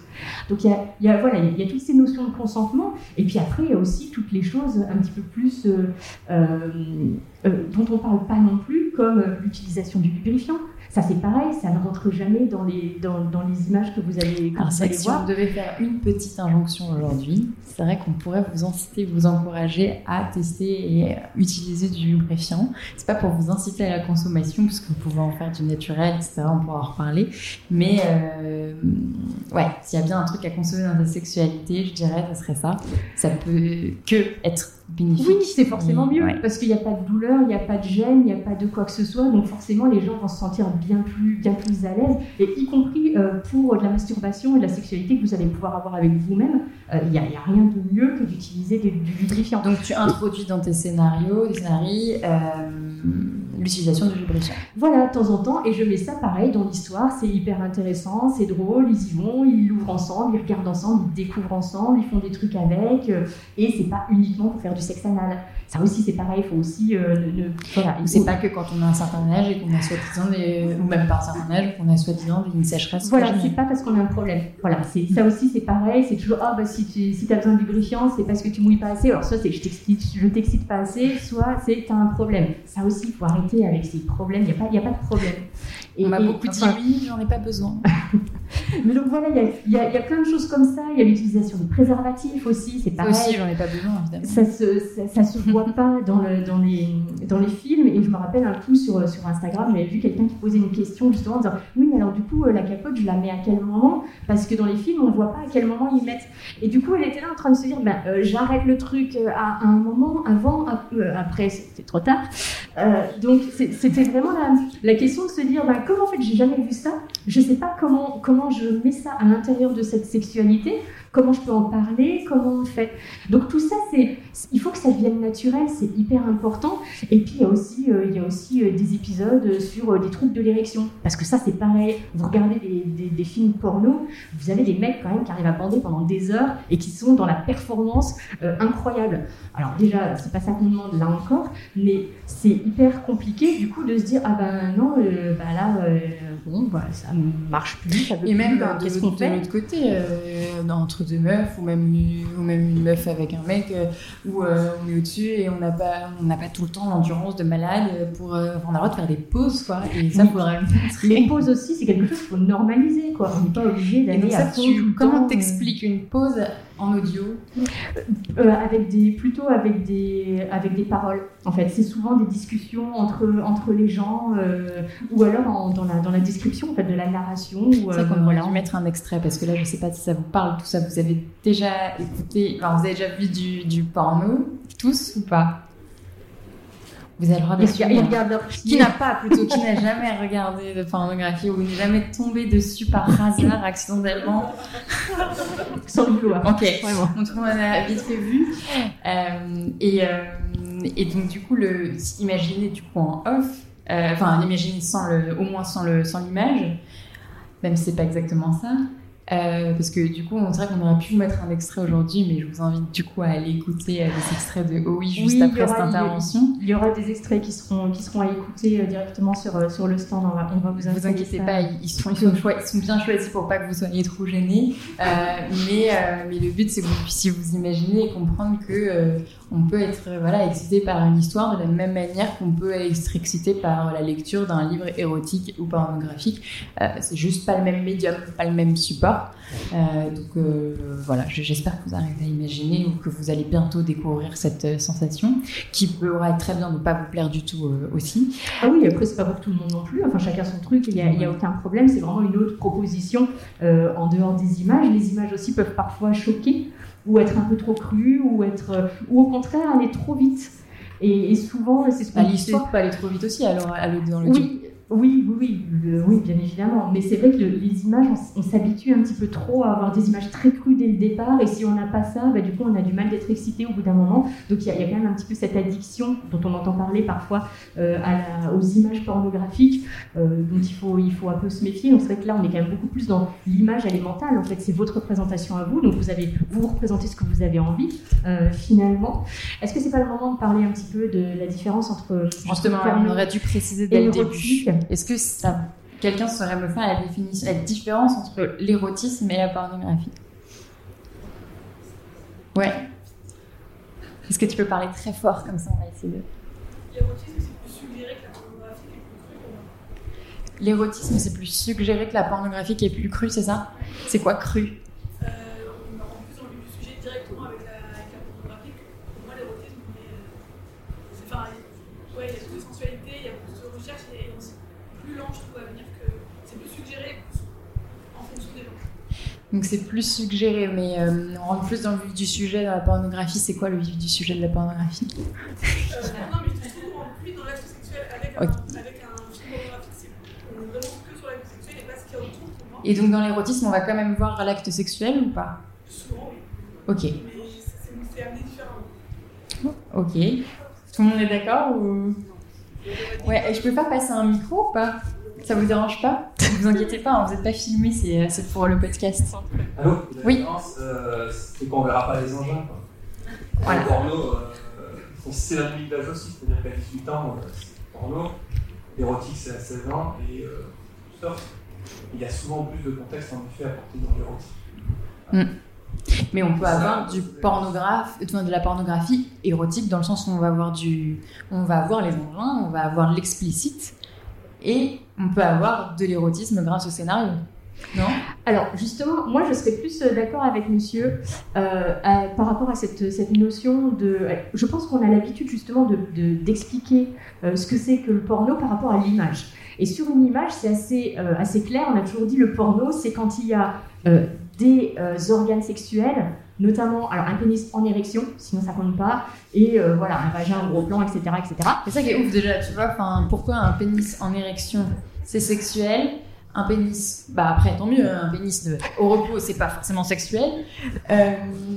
Donc il y a, voilà, il y a toutes ces notions de consentement et puis après il y a aussi toutes les choses un petit peu plus euh, euh, dont on parle pas non plus, comme l'utilisation du lubrifiant. Ça, c'est pareil, ça ne rentre jamais dans les, dans, dans les images que vous allez, Alors, vous allez si voir. on devait faire une petite injonction aujourd'hui, c'est vrai qu'on pourrait vous inciter, vous encourager à tester et utiliser du lubrifiant. C'est pas pour vous inciter à la consommation, puisque vous pouvez en faire du naturel, etc. On pourra en reparler. Mais euh, ouais, s'il y a bien un truc à consommer dans la sexualité, je dirais, ça serait ça. Ça peut que être bénéfique. Oui, c'est forcément mieux, parce qu'il n'y a pas de douleur, il n'y a pas de gêne, il n'y a pas de quoi que ce soit. Donc forcément, les gens vont se sentir bien plus, bien plus à l'aise, et y compris euh, pour de la masturbation et de la sexualité que vous allez pouvoir avoir avec vous-même, euh, il n'y a, a, rien de mieux que d'utiliser du, lubrifiant. Donc tu introduis dans tes scénarios, des scénarios, euh, l'utilisation du lubrifiant. Voilà, de temps en temps, et je mets ça pareil dans l'histoire, c'est hyper intéressant, c'est drôle, ils y vont, ils l'ouvrent ensemble, ils regardent ensemble, ils découvrent ensemble, ils font des trucs avec, et c'est pas uniquement pour faire du sexe anal. Ça aussi, c'est pareil, il faut aussi. Euh, ne, voilà, c'est pas que quand on a un certain âge et qu'on a soi-disant des. ou même pas un certain âge, qu'on a soi-disant une sécheresse. Voilà, c'est pas parce qu'on a un problème. Voilà, c'est, ça aussi, c'est pareil, c'est toujours, ah, bah, si tu si as besoin de lubrifiant, c'est parce que tu mouilles pas assez. Alors, soit c'est je t'excite, je t'excite pas assez, soit c'est as un problème. Ça aussi, il faut arrêter avec ces problèmes, il n'y a, pas, a pas de problème. Et, on m'a beaucoup dit oui, j'en ai pas besoin. Mais donc voilà, il y, y a, plein de choses comme ça. Il y a l'utilisation de préservatifs aussi, c'est pareil. Ça aussi, j'en ai pas besoin, évidemment. Ça se, ça, se voit pas dans, le, dans, les, dans les films. Et je me rappelle un coup sur, sur Instagram, j'avais vu quelqu'un qui posait une question justement en disant Oui, mais alors du coup, euh, la capote, je la mets à quel moment? Parce que dans les films, on voit pas à quel moment ils mettent. Et du coup, elle était là en train de se dire ben, euh, J'arrête le truc euh, à un moment, avant, après, c'était trop tard. Donc c'était vraiment la, la, question de se dire ben, Comment en fait, j'ai jamais vu ça. Je sais pas comment, comment je mets ça à l'intérieur de cette sexualité comment je peux en parler, comment on fait. Donc tout ça, c'est, il faut que ça devienne naturel, c'est hyper important. Et puis il y a aussi, euh, il y a aussi euh, des épisodes sur euh, des troubles de l'érection, parce que ça c'est pareil. Vous regardez des, des, films porno, vous avez des mecs quand même qui arrivent à bander pendant des heures et qui sont dans la performance incroyable. Alors déjà, c'est pas ça qu'on demande là encore, mais c'est hyper compliqué du coup de se dire ah ben non, bah là bon bah ça marche plus. Ça et même de, l'autre côté, entre deux meufs ou même, ou même une meuf avec un mec euh, où euh, on est au-dessus et on n'a pas, on n'a pas tout le temps l'endurance de malade pour. Euh, on a le droit de faire des pauses, quoi. Et ça, faudrait Les pauses aussi, c'est quelque chose qu'il faut normaliser, quoi. On n'est pas obligé d'aller à fond Comment t'expliques une pause en audio avec des, Plutôt avec des, avec des paroles, en fait. C'est souvent des discussions entre, entre les gens ou alors dans, la, dans la description en fait, de la narration. Ou, ça qu'on voilà, mettre un extrait parce que là, je sais pas si ça vous parle, tout ça, vous avez déjà écouté, enfin, vous avez déjà vu du, du porno, tous ou pas? Vous avez le droit de Qui n'a pas, plutôt, qui n'a jamais regardé de pornographie ou n'est jamais tombé dessus par hasard, accidentellement? Sans le vouloir. Ok, vraiment. Donc, on a vite fait vu. Euh, et, euh, et donc, du coup, le, imaginez du coup en off, euh, enfin, imaginez sans le, au moins sans le, sans l'image, même si c'est pas exactement ça. Euh, parce que du coup, on dirait qu'on aurait pu mettre un extrait aujourd'hui, mais je vous invite du coup à aller écouter euh, des extraits de OUI juste après cette intervention. Il y aura des extraits qui seront, qui seront à écouter euh, directement sur, sur le stand. On va, on va vous Vous inquiétez pas, ils sont, ils, sont ils sont, bien choisis pour pas que vous soyez trop gênés. mais, mais le but, c'est que vous puissiez vous imaginer et comprendre que on peut être voilà excité par une histoire de la même manière qu'on peut être excité par la lecture d'un livre érotique ou pornographique. c'est juste pas le même médium, pas le même support. donc voilà, j'espère que vous arrivez à imaginer ou que vous allez bientôt découvrir cette sensation qui pourra être très bien ne pas vous plaire du tout aussi. Ah oui, après c'est pas pour tout le monde non plus. Enfin chacun son truc, il n'y a, a, aucun problème. C'est vraiment une autre proposition en dehors des images. Les images aussi peuvent parfois choquer ou être un peu trop cru, ou être, ou au contraire aller trop vite. Et, souvent, c'est ce qu'on L'histoire peut aller trop vite aussi, alors, dans le oui, oui, oui, oui, oui, bien évidemment. Mais c'est vrai que les images, on, s'habitue un petit peu trop à avoir des images très crues dès le départ. Et si on n'a pas ça, bah, du coup, on a du mal d'être excité au bout d'un moment. Donc il y, a quand même un petit peu cette addiction dont on entend parler parfois euh, à aux images pornographiques, euh, dont il faut, il faut un peu se méfier. Donc c'est vrai que là, on est quand même beaucoup plus dans l'image, elle est mentale. En fait, c'est votre représentation à vous. Donc vous avez, vous représentez ce que vous avez envie, euh, finalement. Est-ce que c'est pas le moment de parler un petit peu de la différence entre. Justement, on aurait dû préciser dès le début. Est-ce que ça, quelqu'un saurait me faire la, définition, la différence entre l'érotisme et la pornographie? Ouais. Est-ce que tu peux parler très fort comme ça On va essayer de. L'érotisme, c'est plus suggéré que la pornographie qui est plus crue L'érotisme, c'est plus suggéré que la pornographie qui est plus crue, c'est ça? C'est quoi cru euh, On rentre plus dans le du sujet directement avec la, avec la pornographie. Pour moi, l'érotisme, c'est. Enfin, ouais, il y a plus de sensualité, il y a plus de recherche et plus lent, je trouve, à venir que c'est plus suggéré en fonction des gens. Donc c'est plus suggéré, mais euh, on rentre plus dans le vif du sujet dans la pornographie. C'est quoi le vif du sujet de la pornographie? Euh, Non, mais je trouve qu'on rentre plus dans l'acte sexuel avec, un, avec un film pornographique. On est vraiment que sur l'acte sexuel et pas ce qu'il y a autour pour. Et donc dans l'érotisme, on va quand même voir l'acte sexuel ou pas? Souvent, oui. Ok. Mais c'est amené différemment. Ok. Tout le monde est d'accord ou... Ouais, et je peux pas passer un micro ou pas? Ça vous dérange pas? vous inquiétez pas, hein, vous n'êtes pas filmé, c'est pour le podcast. Allô Oui. Euh, c'est qu'on verra pas les engins. Quoi. Voilà. Le porno, euh, c'est la limite d'âge aussi, c'est-à-dire qu'à 18 ans, euh, c'est porno, l'érotique c'est à 16 ans, et euh. Il y a souvent plus de contexte en effet apporté dans l'érotique. Mm. Mais on peut avoir du pornographe, de la pornographie érotique dans le sens où on va avoir du, on va avoir les engins, on va avoir l'explicite, et on peut avoir de l'érotisme grâce au scénario. Non? Alors justement, moi je serais plus euh, d'accord avec monsieur euh, par rapport à cette, cette, notion de... Je pense qu'on a l'habitude justement d'expliquer de, ce que c'est que le porno par rapport à l'image. Et sur une image, c'est assez, assez clair, on a toujours dit le porno, c'est quand il y a des euh, organes sexuels, notamment alors un pénis en érection, sinon ça compte pas, et euh, voilà, un vagin, un gros plan, etc. etc. C'est ça qui est ouf déjà, tu vois, pourquoi un pénis en érection c'est sexuel un pénis, bah après tant mieux, un pénis de, au repos c'est pas forcément sexuel, euh,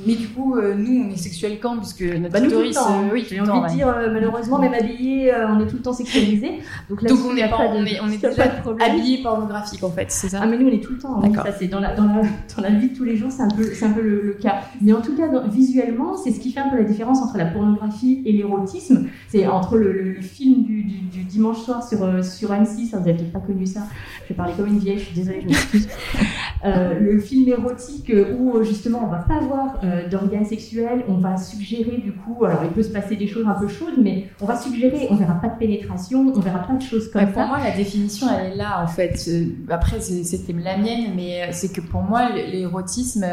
mais du coup euh, nous on est sexuel quand? Puisque notre bah, clitoris, hein. oui, j'ai envie de dire malheureusement même habillé on est tout le temps sexualisé, donc, donc on est pas, on est, on est déjà habillé pornographique en fait, c'est ça? Ah mais nous on est tout le temps, hein. ça c'est dans la, dans, la, dans la vie de tous les jours c'est un peu, c'est un peu le, cas, mais en tout cas visuellement c'est ce qui fait un peu la différence entre la pornographie et l'érotisme, c'est entre le, film du, du, dimanche soir sur, sur Annecy, ça vous avez peut-être pas connu ça, je vais parler une vieille, je suis désolée, je m'excuse. Euh, le film érotique où justement on va pas avoir euh, d'organes sexuels, on va suggérer du coup, alors il peut se passer des choses un peu chaudes, mais on va suggérer, on verra pas de pénétration, on verra pas de choses comme ça. Pour moi, la définition elle est là en fait. Après, c'était la mienne, mais c'est que pour moi, l'érotisme,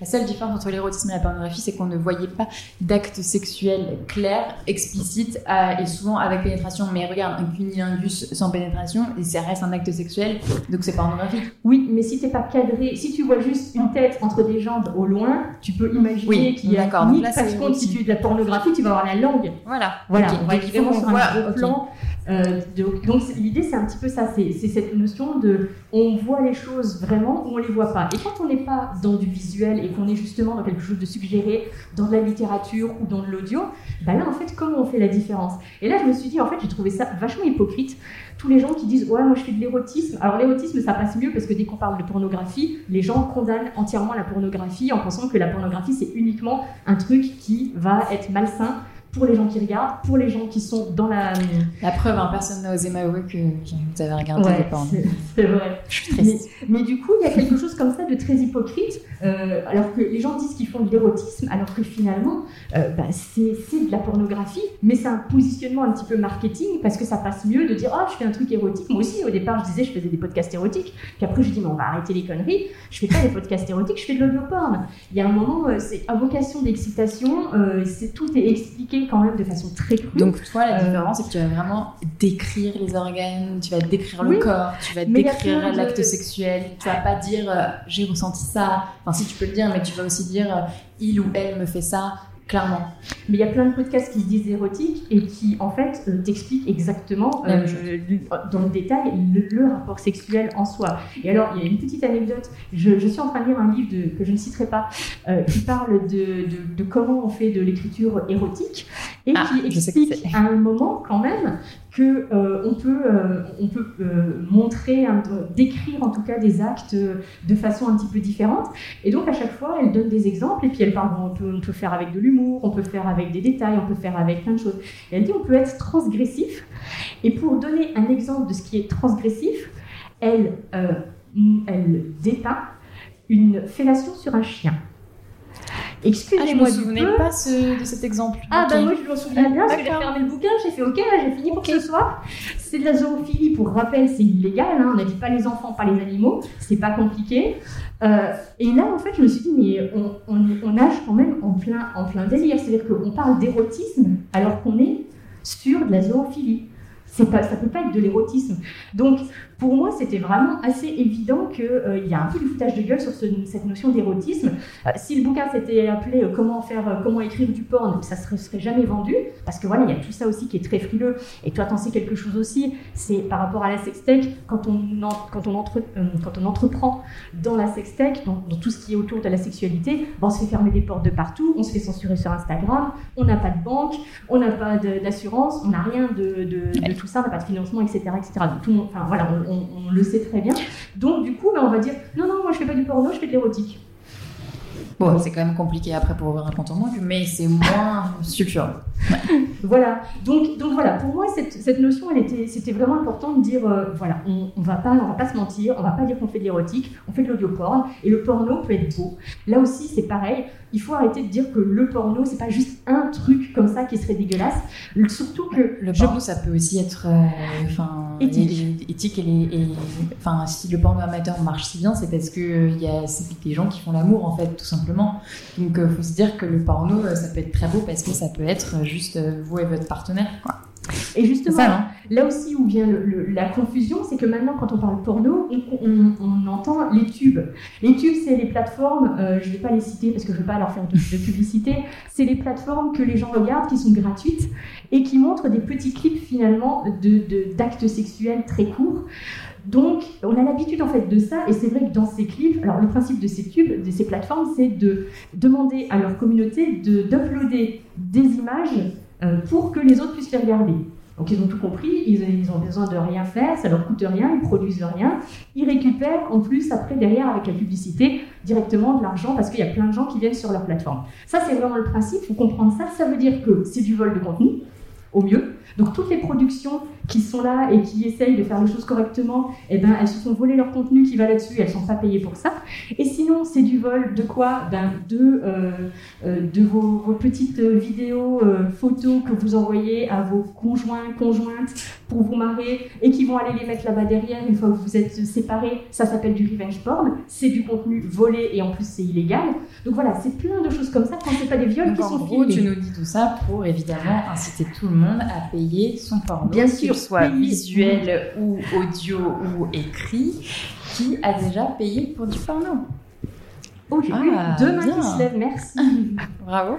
la seule différence entre l'érotisme et la pornographie, c'est qu'on ne voyait pas d'actes sexuels clairs, explicites et souvent avec pénétration. Mais regarde, un cunilingus sans pénétration, et ça reste un acte sexuel donc c'est pornographique. Oui, mais si t'es pas cadré, si tu vois juste une tête entre des jambes au loin, tu peux imaginer qu'il y a d'accord. Donc là, par contre, si tu es de la pornographie, tu vas avoir la langue. Voilà. Voilà. On va vraiment sur un gros plan. Euh, donc, l'idée c'est un petit peu ça, c'est cette notion de on voit les choses vraiment ou on les voit pas. Et quand on n'est pas dans du visuel et qu'on est justement dans quelque chose de suggéré, dans de la littérature ou dans de l'audio, bah là en fait comment on fait la différence? Et là je me suis dit en fait j'ai trouvé ça vachement hypocrite. Tous les gens qui disent ouais moi je fais de l'érotisme. Alors l'érotisme ça passe mieux parce que dès qu'on parle de pornographie, les gens condamnent entièrement la pornographie en pensant que la pornographie c'est uniquement un truc qui va être malsain pour les gens qui regardent, pour les gens qui sont dans la. La preuve, hein, personne n'a osé m'avouer que vous avez regardé Ouais, des c'est- vrai. Je suis triste. Mais, mais du coup, il y a quelque chose comme ça de très hypocrite, euh, alors que les gens disent qu'ils font de l'érotisme, alors que finalement, euh, bah, c'est de la pornographie, mais c'est un positionnement un petit peu marketing, parce que ça passe mieux de dire, oh, je fais un truc érotique. Moi aussi, au départ, je disais, je faisais des podcasts érotiques, puis après, je dis, mais on va arrêter les conneries, je fais pas des podcasts érotiques, je fais de l'audio-porn. Il y a un moment, euh, c'est à vocation d'excitation, euh, c'est tout est expliqué quand même de façon très crue. Donc toi, la Euh, différence, c'est que tu vas vraiment décrire les organes, tu vas décrire Oui, le corps, tu vas décrire de- l'acte sexuel. Tu vas pas dire euh, j'ai ressenti ça. Enfin, si tu peux le dire, mais tu vas aussi dire euh, il ou elle me fait ça. Clairement. Mais il y a plein de podcasts qui se disent érotiques et qui, en fait, euh, t'expliquent exactement, euh, dans le détail, le, le rapport sexuel en soi. Et alors, il y a une petite anecdote. Je, je suis en train de lire un livre de- que je ne citerai pas, euh, qui parle de, de- de comment on fait de l'écriture érotique et Ah, qui explique à un moment, quand même, euh, on peut, euh, euh, montrer, décrire en tout cas des actes de façon un petit peu différente. Et donc à chaque fois, elle donne des exemples et puis elle parle, on, peut, faire avec de l'humour, on peut faire avec des détails, on peut faire avec plein de choses. Elle dit on peut être transgressif. Et pour donner un exemple de ce qui est transgressif, elle, elle dépeint une fellation sur un chien. Ah, je Excusez-moi me du souvenais peu. pas ce- de cet exemple. Ah Ok. bah moi je m'en souviens bien parce que j'ai fermé le bouquin, j'ai fait ok, là j'ai fini pour ce soir. C'est de la zoophilie, pour rappel c'est illégal, hein, on n'a dit pas les enfants, pas les animaux, c'est pas compliqué. Euh, et là en fait je me suis dit mais on, on, on nage quand même en plein, en plein délire, c'est-à-dire qu'on parle d'érotisme alors qu'on est sur de la zoophilie. C'est pas, ça peut pas être de l'érotisme. Donc, pour moi, c'était vraiment assez évident qu'il y a un peu du foutage de gueule sur ce- cette notion d'érotisme. Euh, si le bouquin s'était appelé euh, Comment faire, euh, comment écrire du porn, ça serait, serait jamais vendu, parce que voilà, il y a tout ça aussi qui est très frileux. Et toi, t'en sais quelque chose aussi. C'est par rapport à la sextech, quand on, en- quand on, entre, euh, quand on entreprend dans la sextech, dans, dans tout ce qui est autour de la sexualité, ben, on se fait fermer des portes de partout, on se fait censurer sur Instagram, on n'a pas de banque, on n'a pas d'assurance, on n'a rien de, de- de tout ça, on n'a pas de financement, etc. etc. Donc, tout enfin, voilà, on, on- le sait très bien. Donc, du coup, ben, on va dire non, non, moi je fais pas du porno, je fais de l'érotique. Bon, c'est quand même compliqué après pour ouvrir un compte en banque, mais c'est moins sulfureux. Voilà. Donc, donc voilà, pour moi, cette, cette notion, elle était, c'était vraiment important de dire, euh, voilà, on, on va pas, on va pas se mentir, on va pas dire qu'on fait de l'érotique, on fait de l'audio-porn, et le porno peut être beau. Là aussi, c'est pareil. Il faut arrêter de dire que le porno, c'est pas juste un truc comme ça qui serait dégueulasse. Surtout que Le je- porno, ça peut aussi être euh, enfin, Éthique. éthique et, enfin, si le porno amateur marche si bien, c'est parce que euh, il y a des gens qui font l'amour en fait, tout simplement. Donc, il faut se dire que le porno, euh, ça peut être très beau parce que ça peut être euh, juste euh, vous et votre partenaire. Quoi. Et justement, ça, non là aussi où vient le- le- la confusion, c'est que maintenant, quand on parle porno, on, on- on entend les tubes. Les tubes, c'est les plateformes, euh, je ne vais pas les citer parce que je ne veux pas leur faire de, de publicité, c'est les plateformes que les gens regardent, qui sont gratuites et qui montrent des petits clips finalement de- de- d'actes sexuels très courts. Donc, on a l'habitude en fait de ça, et c'est vrai que dans ces clips, alors le principe de ces de ces plateformes, c'est de demander à leur communauté de d'uploader des images euh, pour que les autres puissent les regarder. Donc ils ont tout compris, ils, ils ont besoin de rien faire, ça leur coûte rien, ils produisent rien. Ils récupèrent en plus après derrière avec la publicité directement de l'argent parce qu'il y a plein de gens qui viennent sur leur plateforme. Ça c'est vraiment le principe, faut comprendre ça. Ça veut dire que c'est du vol de contenu, au mieux. Donc toutes les productions qui sont là et qui essayent de faire les choses correctement, eh ben, elles se sont volées leur contenu qui va là-dessus, elles ne sont pas payées pour ça. Et sinon, c'est du vol de quoi? Ben, De, euh, euh, de vos, vos petites vidéos, euh, photos que vous envoyez à vos conjoints, conjointes pour vous marrer et qui vont aller les mettre là-bas derrière une fois que vous êtes séparés. Ça s'appelle du revenge porn. C'est du contenu volé et en plus c'est illégal. Donc voilà, c'est plein de choses comme ça quand c'est pas des viols Donc, qui en sont gros, filmés. tu nous dis tout ça pour évidemment inciter tout le monde à payer son porno, Bien sûr, soit visuel ou audio ou écrit. Qui a déjà payé pour du porno Oh, j'ai Ah, deux mains qui se lèvent, merci. Bravo.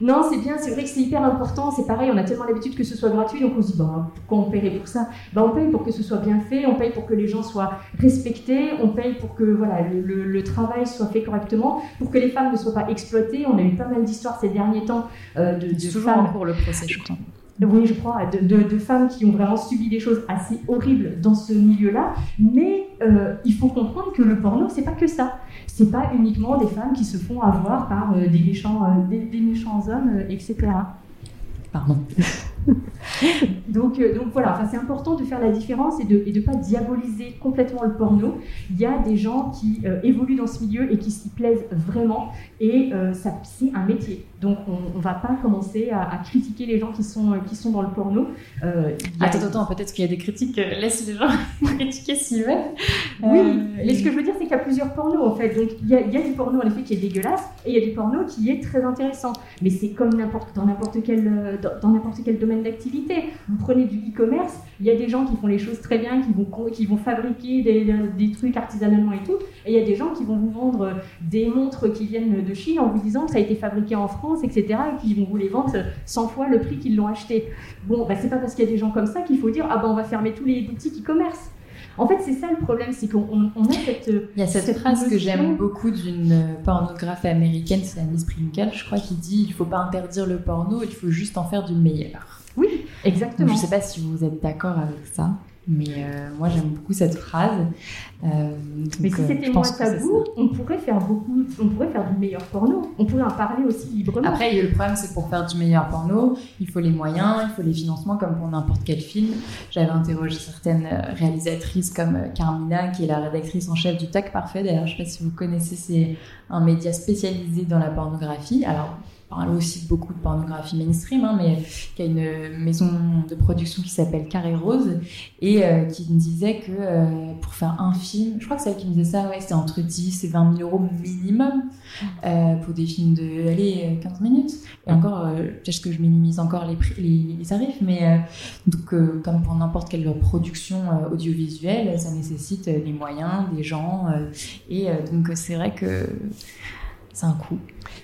Non, c'est bien, c'est vrai que c'est hyper important. C'est pareil, on a tellement l'habitude que ce soit gratuit, donc on se dit, bah, pourquoi on paierait pour ça? Bah, On paye pour que ce soit bien fait, on paye pour que les gens soient respectés, on paye pour que voilà, le, le- le travail soit fait correctement, pour que les femmes ne soient pas exploitées. On a eu pas mal d'histoires ces derniers temps euh, de, de toujours femmes en cours le procès, je crois. Oui, je crois, de, femmes qui ont vraiment subi des choses assez horribles dans ce milieu-là. Mais euh, il faut comprendre que le porno, c'est pas que ça. C'est pas uniquement des femmes qui se font avoir par euh, des, méchants, euh, des, méchants hommes, etc. Pardon. donc, euh, donc voilà, enfin, c'est important de faire la différence et de ne pas diaboliser complètement le porno. Il y a des gens qui euh, évoluent dans ce milieu et qui s'y plaisent vraiment et euh, ça c'est un métier. Donc on ne va pas commencer à, critiquer les gens qui sont, qui sont dans le porno. attends, attends, peut-être qu'il y a des critiques, laisse les gens critiquer s'ils veulent. Oui, mais ce que je veux dire c'est qu'il y a plusieurs pornos en fait. Donc il y, a, il y, a du porno en effet qui est dégueulasse et il y a du porno qui est très intéressant. Mais c'est comme dans n'importe quel, dans n'importe quel domaine d'activité. Vous prenez du e-commerce, il y a des gens qui font les choses très bien, qui vont, qui vont fabriquer des, des, trucs artisanalement et tout, et il y a des gens qui vont vous vendre des montres qui viennent de Chine en vous disant que ça a été fabriqué en France, etc., et qui vont vous les vendre 100 fois le prix qu'ils l'ont acheté. Bon, bah, c'est pas parce qu'il y a des gens comme ça qu'il faut dire ah ben on va fermer tous les boutiques e-commerce. En fait, c'est ça le problème, c'est qu'on a cette. Il y a cette, phrase que j'aime beaucoup d'une pornographe américaine, c'est Annie Sprinkle, je crois, qui dit il faut pas interdire le porno, il faut juste en faire du meilleur. Oui, exactement. je ne sais pas si vous êtes d'accord avec ça. Mais euh, moi, j'aime beaucoup cette phrase. Euh, mais si euh, c'était moins tabou, on pourrait faire beaucoup, on pourrait faire du meilleur porno. On pourrait en parler aussi librement. Après, le problème, c'est pour faire du meilleur porno, il faut les moyens, il faut les financements, comme pour n'importe quel film. J'avais interrogé certaines réalisatrices comme Carmina, qui est la rédactrice en chef du TAC Parfait. D'ailleurs, je ne sais pas si vous connaissez, c'est un média spécialisé dans la pornographie. Alors, parle aussi beaucoup de pornographie mainstream, hein, mais qui a une maison de production qui s'appelle Carré Rose et euh, qui me disait que euh, pour faire un film, je crois que c'est elle qui me disait ça, ouais, c'était entre 10 et 20 000 euros minimum euh, pour des films de allez, 15 minutes. Et encore, peut-être que je minimise encore les, les, les tarifs, mais donc comme pour n'importe quelle production audiovisuelle, ça nécessite des moyens, des gens, et donc c'est vrai que c'est un coût.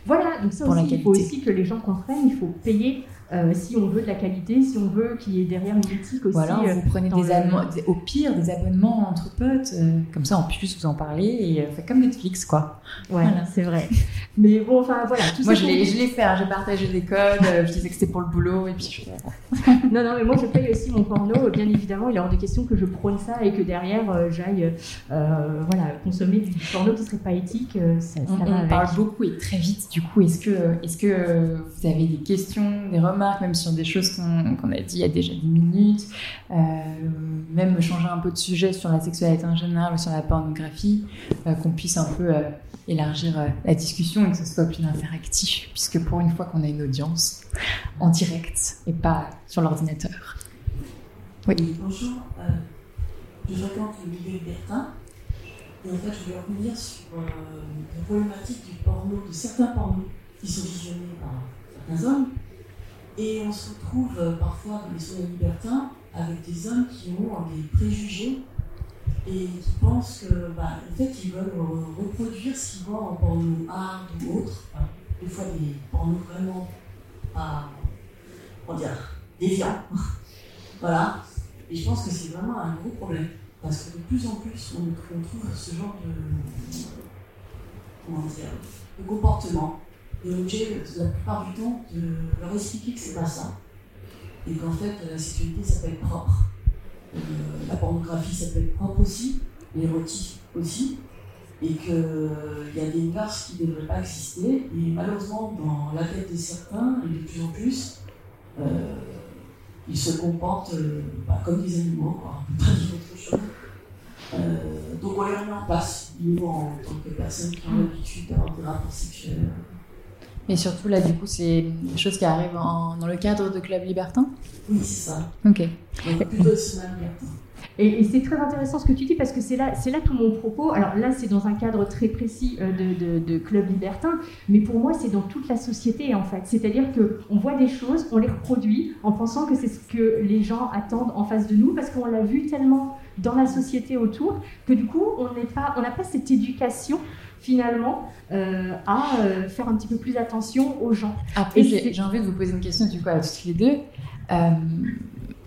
Voilà, donc ça aussi, il faut aussi que les gens comprennent, il faut payer euh, si on veut de la qualité, si on veut qu'il y ait derrière une éthique aussi. Voilà, vous prenez des, au pire des abonnements entre potes, euh, comme ça on puisse vous en parler et euh, fait comme Netflix quoi. Ouais, voilà. c'est vrai. Mais bon, enfin voilà. Tout moi je l'ai fait, hein, j'ai partagé des codes, je disais que c'était pour le boulot et puis je... non, non, mais moi je paye aussi mon porno, bien évidemment, il est hors de question que je prône ça et que derrière j'aille voilà, consommer du porno qui serait pas éthique. Ça, on, parle beaucoup et très vite, du coup, est-ce que, est -ce que vous avez des questions, des remarques même sur des choses qu'on a dit il y a déjà 10 minutes, euh, même changer un peu de sujet sur la sexualité en général ou sur la pornographie, euh, qu'on puisse un peu euh, élargir la discussion et que ce soit plus interactif, puisque pour une fois qu'on a une audience en direct et pas sur l'ordinateur. Oui. Bonjour, je fréquente le milieu. Et en fait, je vais revenir sur la problématique du porno, de certains pornos qui sont visionnés par certains hommes et on se retrouve euh, parfois dans les soins libertins avec des hommes qui ont des préjugés et qui pensent que, bah, en fait, ils veulent reproduire ce qu'ils voient en porno art ou autre. des fois, des pornos vraiment pas, dire, déviants. voilà. Et je pense que c'est vraiment un gros problème. Parce que de plus en plus, on, trouve ce genre de, comment dire, de comportement et l'objet, la plupart du temps, de leur expliquer que c'est pas ça. Et qu'en fait, la sexualité, ça peut être propre. Euh, la pornographie, ça peut être propre aussi. L'érotique aussi. Et qu'il y a des mœurs qui ne devraient pas exister. Et malheureusement, dans la tête de certains, et de plus en plus, euh, ils se comportent euh, bah, comme des animaux, quoi. pas dire autre chose. donc on les remet en place, nous en tant que personnes qui ont l'habitude d'avoir des rapports sexuels mais surtout, là, du coup, c'est des choses qui arrivent dans le cadre de Club Libertin Oui, c'est ça. Ok. Et, c'est très intéressant ce que tu dis parce que c'est là, c'est là tout mon propos. Alors là, c'est dans un cadre très précis euh, de, de, club libertin, mais pour moi, c'est dans toute la société en fait. C'est-à-dire que on voit des choses, on les reproduit en pensant que c'est ce que les gens attendent en face de nous parce qu'on l'a vu tellement dans la société autour que du coup, on n'est pas, on n'a pas cette éducation finalement euh, à euh, faire un petit peu plus attention aux gens. Après, j'ai envie de vous poser une question du coup à toutes les deux. Euh,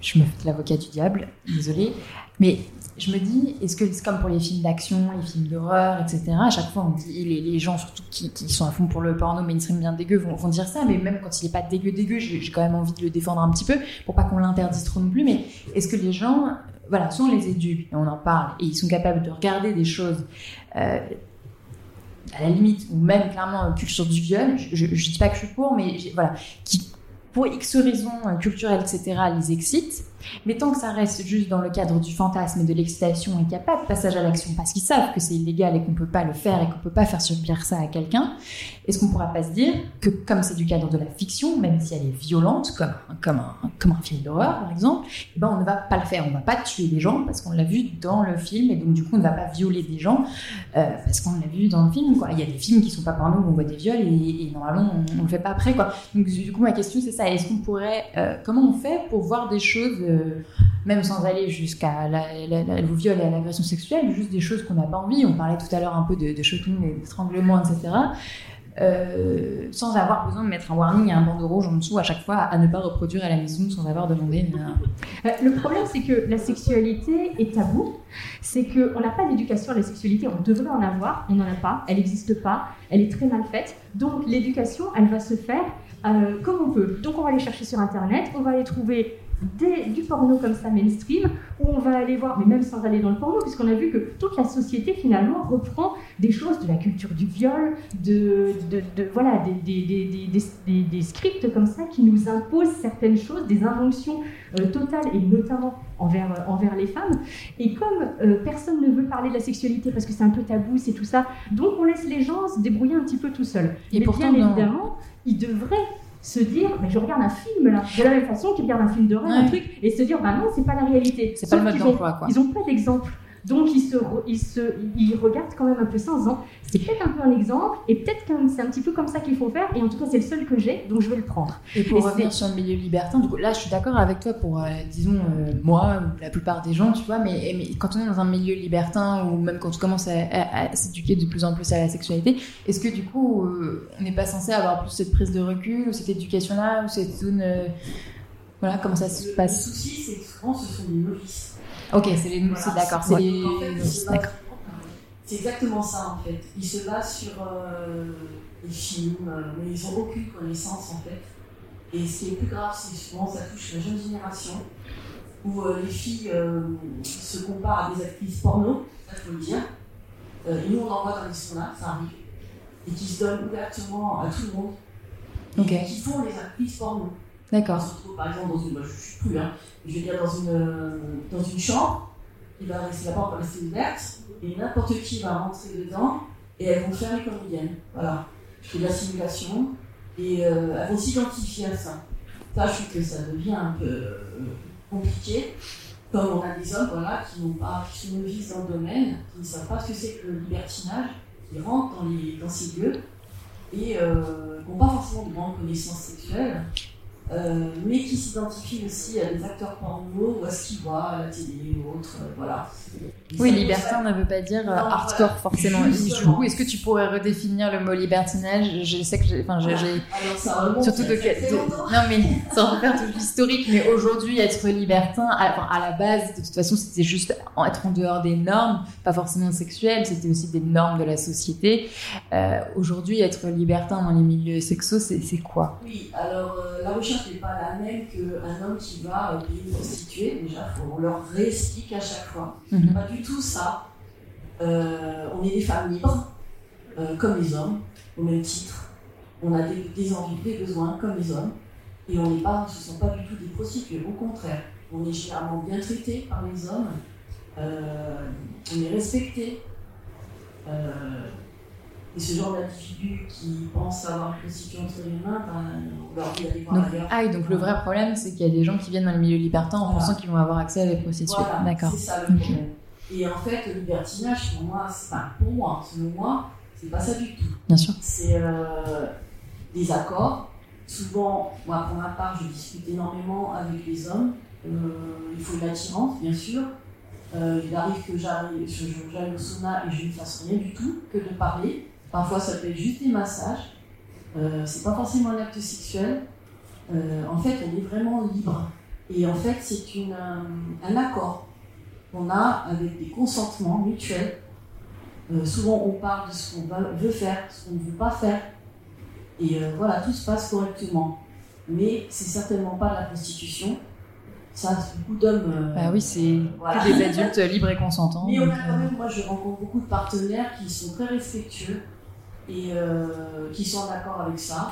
je me fais l'avocat du diable, désolée, mais je me dis, est-ce que c'est comme pour les films d'action, les films d'horreur, etc. À chaque fois, on dit, les, les gens surtout qui, qui, sont à fond pour le porno mainstream bien dégueu vont, vont dire ça, mais même quand il n'est pas dégueu dégueu, j'ai quand même envie de le défendre un petit peu pour pas qu'on l'interdise trop non plus. Mais est-ce que les gens, voilà, soit on les éduque et on en parle et ils sont capables de regarder des choses euh, à la limite, ou même clairement culture du viol, je, ne dis pas que je suis pour, mais voilà, qui pour X raisons euh, culturelles, etc., les excitent. Mais tant que ça reste juste dans le cadre du fantasme et de l'excitation et qu'il n'y a pas de passage à l'action parce qu'ils savent que c'est illégal et qu'on ne peut pas le faire et qu'on ne peut pas faire subir ça à quelqu'un, est-ce qu'on ne pourra pas se dire que comme c'est du cadre de la fiction, même si elle est violente, comme, un, film d'horreur par exemple, eh ben on ne va pas le faire, on ne va pas tuer des gens parce qu'on l'a vu dans le film et donc du coup on ne va pas violer des gens euh, parce qu'on l'a vu dans le film. Il y a des films qui sont pas par nous où on voit des viols et, normalement on ne le fait pas après. Donc du coup ma question c'est ça, est-ce qu'on pourrait, euh, comment on fait pour voir des choses euh, même sans aller jusqu'à le viol et à l'agression sexuelle, juste des choses qu'on n'a pas envie? On parlait tout à l'heure un peu de, de shooting, d'étranglement, etc. Euh, sans avoir besoin de mettre un warning et un bandeau rouge en dessous à chaque fois à ne pas reproduire à la maison sans avoir demandé. Euh, le problème, c'est que la sexualité est tabou. C'est qu'on n'a pas d'éducation à la sexualité. On devrait en avoir, on n'en a pas. Elle n'existe pas. Elle est très mal faite. Donc l'éducation, elle va se faire euh, comme on peut. Donc on va aller chercher sur Internet, on va aller trouver du porno comme ça mainstream, où on va aller voir, mais même sans aller dans le porno, puisqu'on a vu que toute la société finalement reprend des choses de la culture du viol, de, de, voilà, des, des, des, des, scripts comme ça qui nous imposent certaines choses, des injonctions euh, totales, et notamment envers, euh, envers les femmes. Et comme euh, personne ne veut parler de la sexualité parce que c'est un peu tabou, c'est tout ça, donc on laisse les gens se débrouiller un petit peu tout seuls. Et mais pourtant, bien évidemment, ils devraient se dire, mais je regarde un film là, de la même façon qu'ils regardent un film d'horreur, un truc, et se dire, bah non, c'est pas la réalité. C'est pas le mode d'emploi, quoi. Ils ont pas d'exemple. Donc ils, se, ils, se, ils regardent quand même un peu ça en disant c'est peut-être un peu un exemple et peut-être que c'est un petit peu comme ça qu'il faut faire et en tout cas c'est le seul que j'ai donc je vais le prendre. Et pour revenir sur le milieu libertin, du coup là je suis d'accord avec toi pour euh, disons euh, moi ou la plupart des gens tu vois mais, mais, quand on est dans un milieu libertin ou même quand on commence à, s'éduquer de plus en plus à la sexualité, est-ce que du coup euh, on n'est pas censé avoir plus cette prise de recul ou cette éducation là ou cette zone voilà comment ça se passe? Le souci c'est que souvent ce sont des novices. Ok, c'est les c'est d'accord. C'est les... C'est exactement ça en fait. Ils se basent sur euh, les films, euh, mais ils n'ont aucune connaissance en fait. Et ce qui est plus grave, c'est souvent ça touche la jeune génération, où euh, les filles se comparent à des actrices porno, ça faut le dire. et nous on en voit dans les saunas, ça arrive. Et qui se donnent ouvertement à tout le monde. Et qui font les actrices porno. D'accord. On se retrouve par exemple dans une. Chambre, la porte va rester ouverte, et n'importe qui va rentrer dedans, et elles vont faire les comédiennes. Voilà. C'est de la simulation, et euh, elles vont s'identifier à ça. Ça, je trouve que ça devient un peu euh, compliqué. Comme on a des hommes voilà, qui, n'ont pas, qui sont novices dans le domaine, qui ne savent pas ce que c'est que le libertinage, qui rentrent dans ces lieux et euh, qui n'ont pas forcément de grandes connaissances sexuelles euh, mais qui s'identifie aussi à des acteurs porno ou à ce qu'ils voient à la télé ou autre. Euh, voilà. Oui, libertin ne veut pas dire euh, hardcore forcément. Du coup, est-ce que tu pourrais redéfinir le mot libertinage? Je sais que j'ai. Enfin, j'ai. Surtout de, Non, mais sans faire tout l'historique, mais aujourd'hui, être libertin, à, à, la base, de toute façon, c'était juste être en dehors des normes, pas forcément sexuelles, c'était aussi des normes de la société. Euh, aujourd'hui, être libertin dans les milieux sexos, c'est quoi? Oui, alors la recherche n'est pas la même qu'un homme qui va payer une prostituée. Déjà, on leur réexplique à chaque fois. Mhm. Pas du tout ça. Euh, on est des femmes libres, euh, comme les hommes, au même titre. On a des, envies, des besoins, comme les hommes. Et on n'est pas, ce ne sont pas du tout des prostituées. Au contraire, on est généralement bien traités par les hommes. Euh, on est respecté. Et ce genre d'individus qui pensent avoir une prostituée entre les mains, ben, on leur dit d'aller voir donc, Ah, donc le vrai problème, c'est qu'il y a des gens qui viennent dans le milieu libertin en pensant qu'ils vont avoir accès à des prostituées. Voilà, D'accord. C'est ça le problème. Et en fait, le libertinage, pour moi, enfin, pour moi, selon moi, c'est pas ça du tout. Bien sûr. C'est euh, des accords. Souvent, moi, pour ma part, je discute énormément avec les hommes. Euh, il faut une attirance, bien sûr. Euh, il arrive que j'arrive au sauna et je ne fasse rien du tout que de parler. Parfois, ça peut être juste des massages. Euh, c'est pas forcément un acte sexuel. Euh, en fait, on est vraiment libre. Et en fait, c'est un accord qu'on a avec des consentements mutuels. Euh, souvent, on parle de ce qu'on veut faire, ce qu'on ne veut pas faire. Et voilà, tout se passe correctement. Mais c'est certainement pas de la prostitution. Ça, beaucoup d'hommes. bah oui, c'est des adultes libres et consentants. Mais on a quand même, moi, je rencontre beaucoup de partenaires qui sont très respectueux et euh, qui sont d'accord avec ça.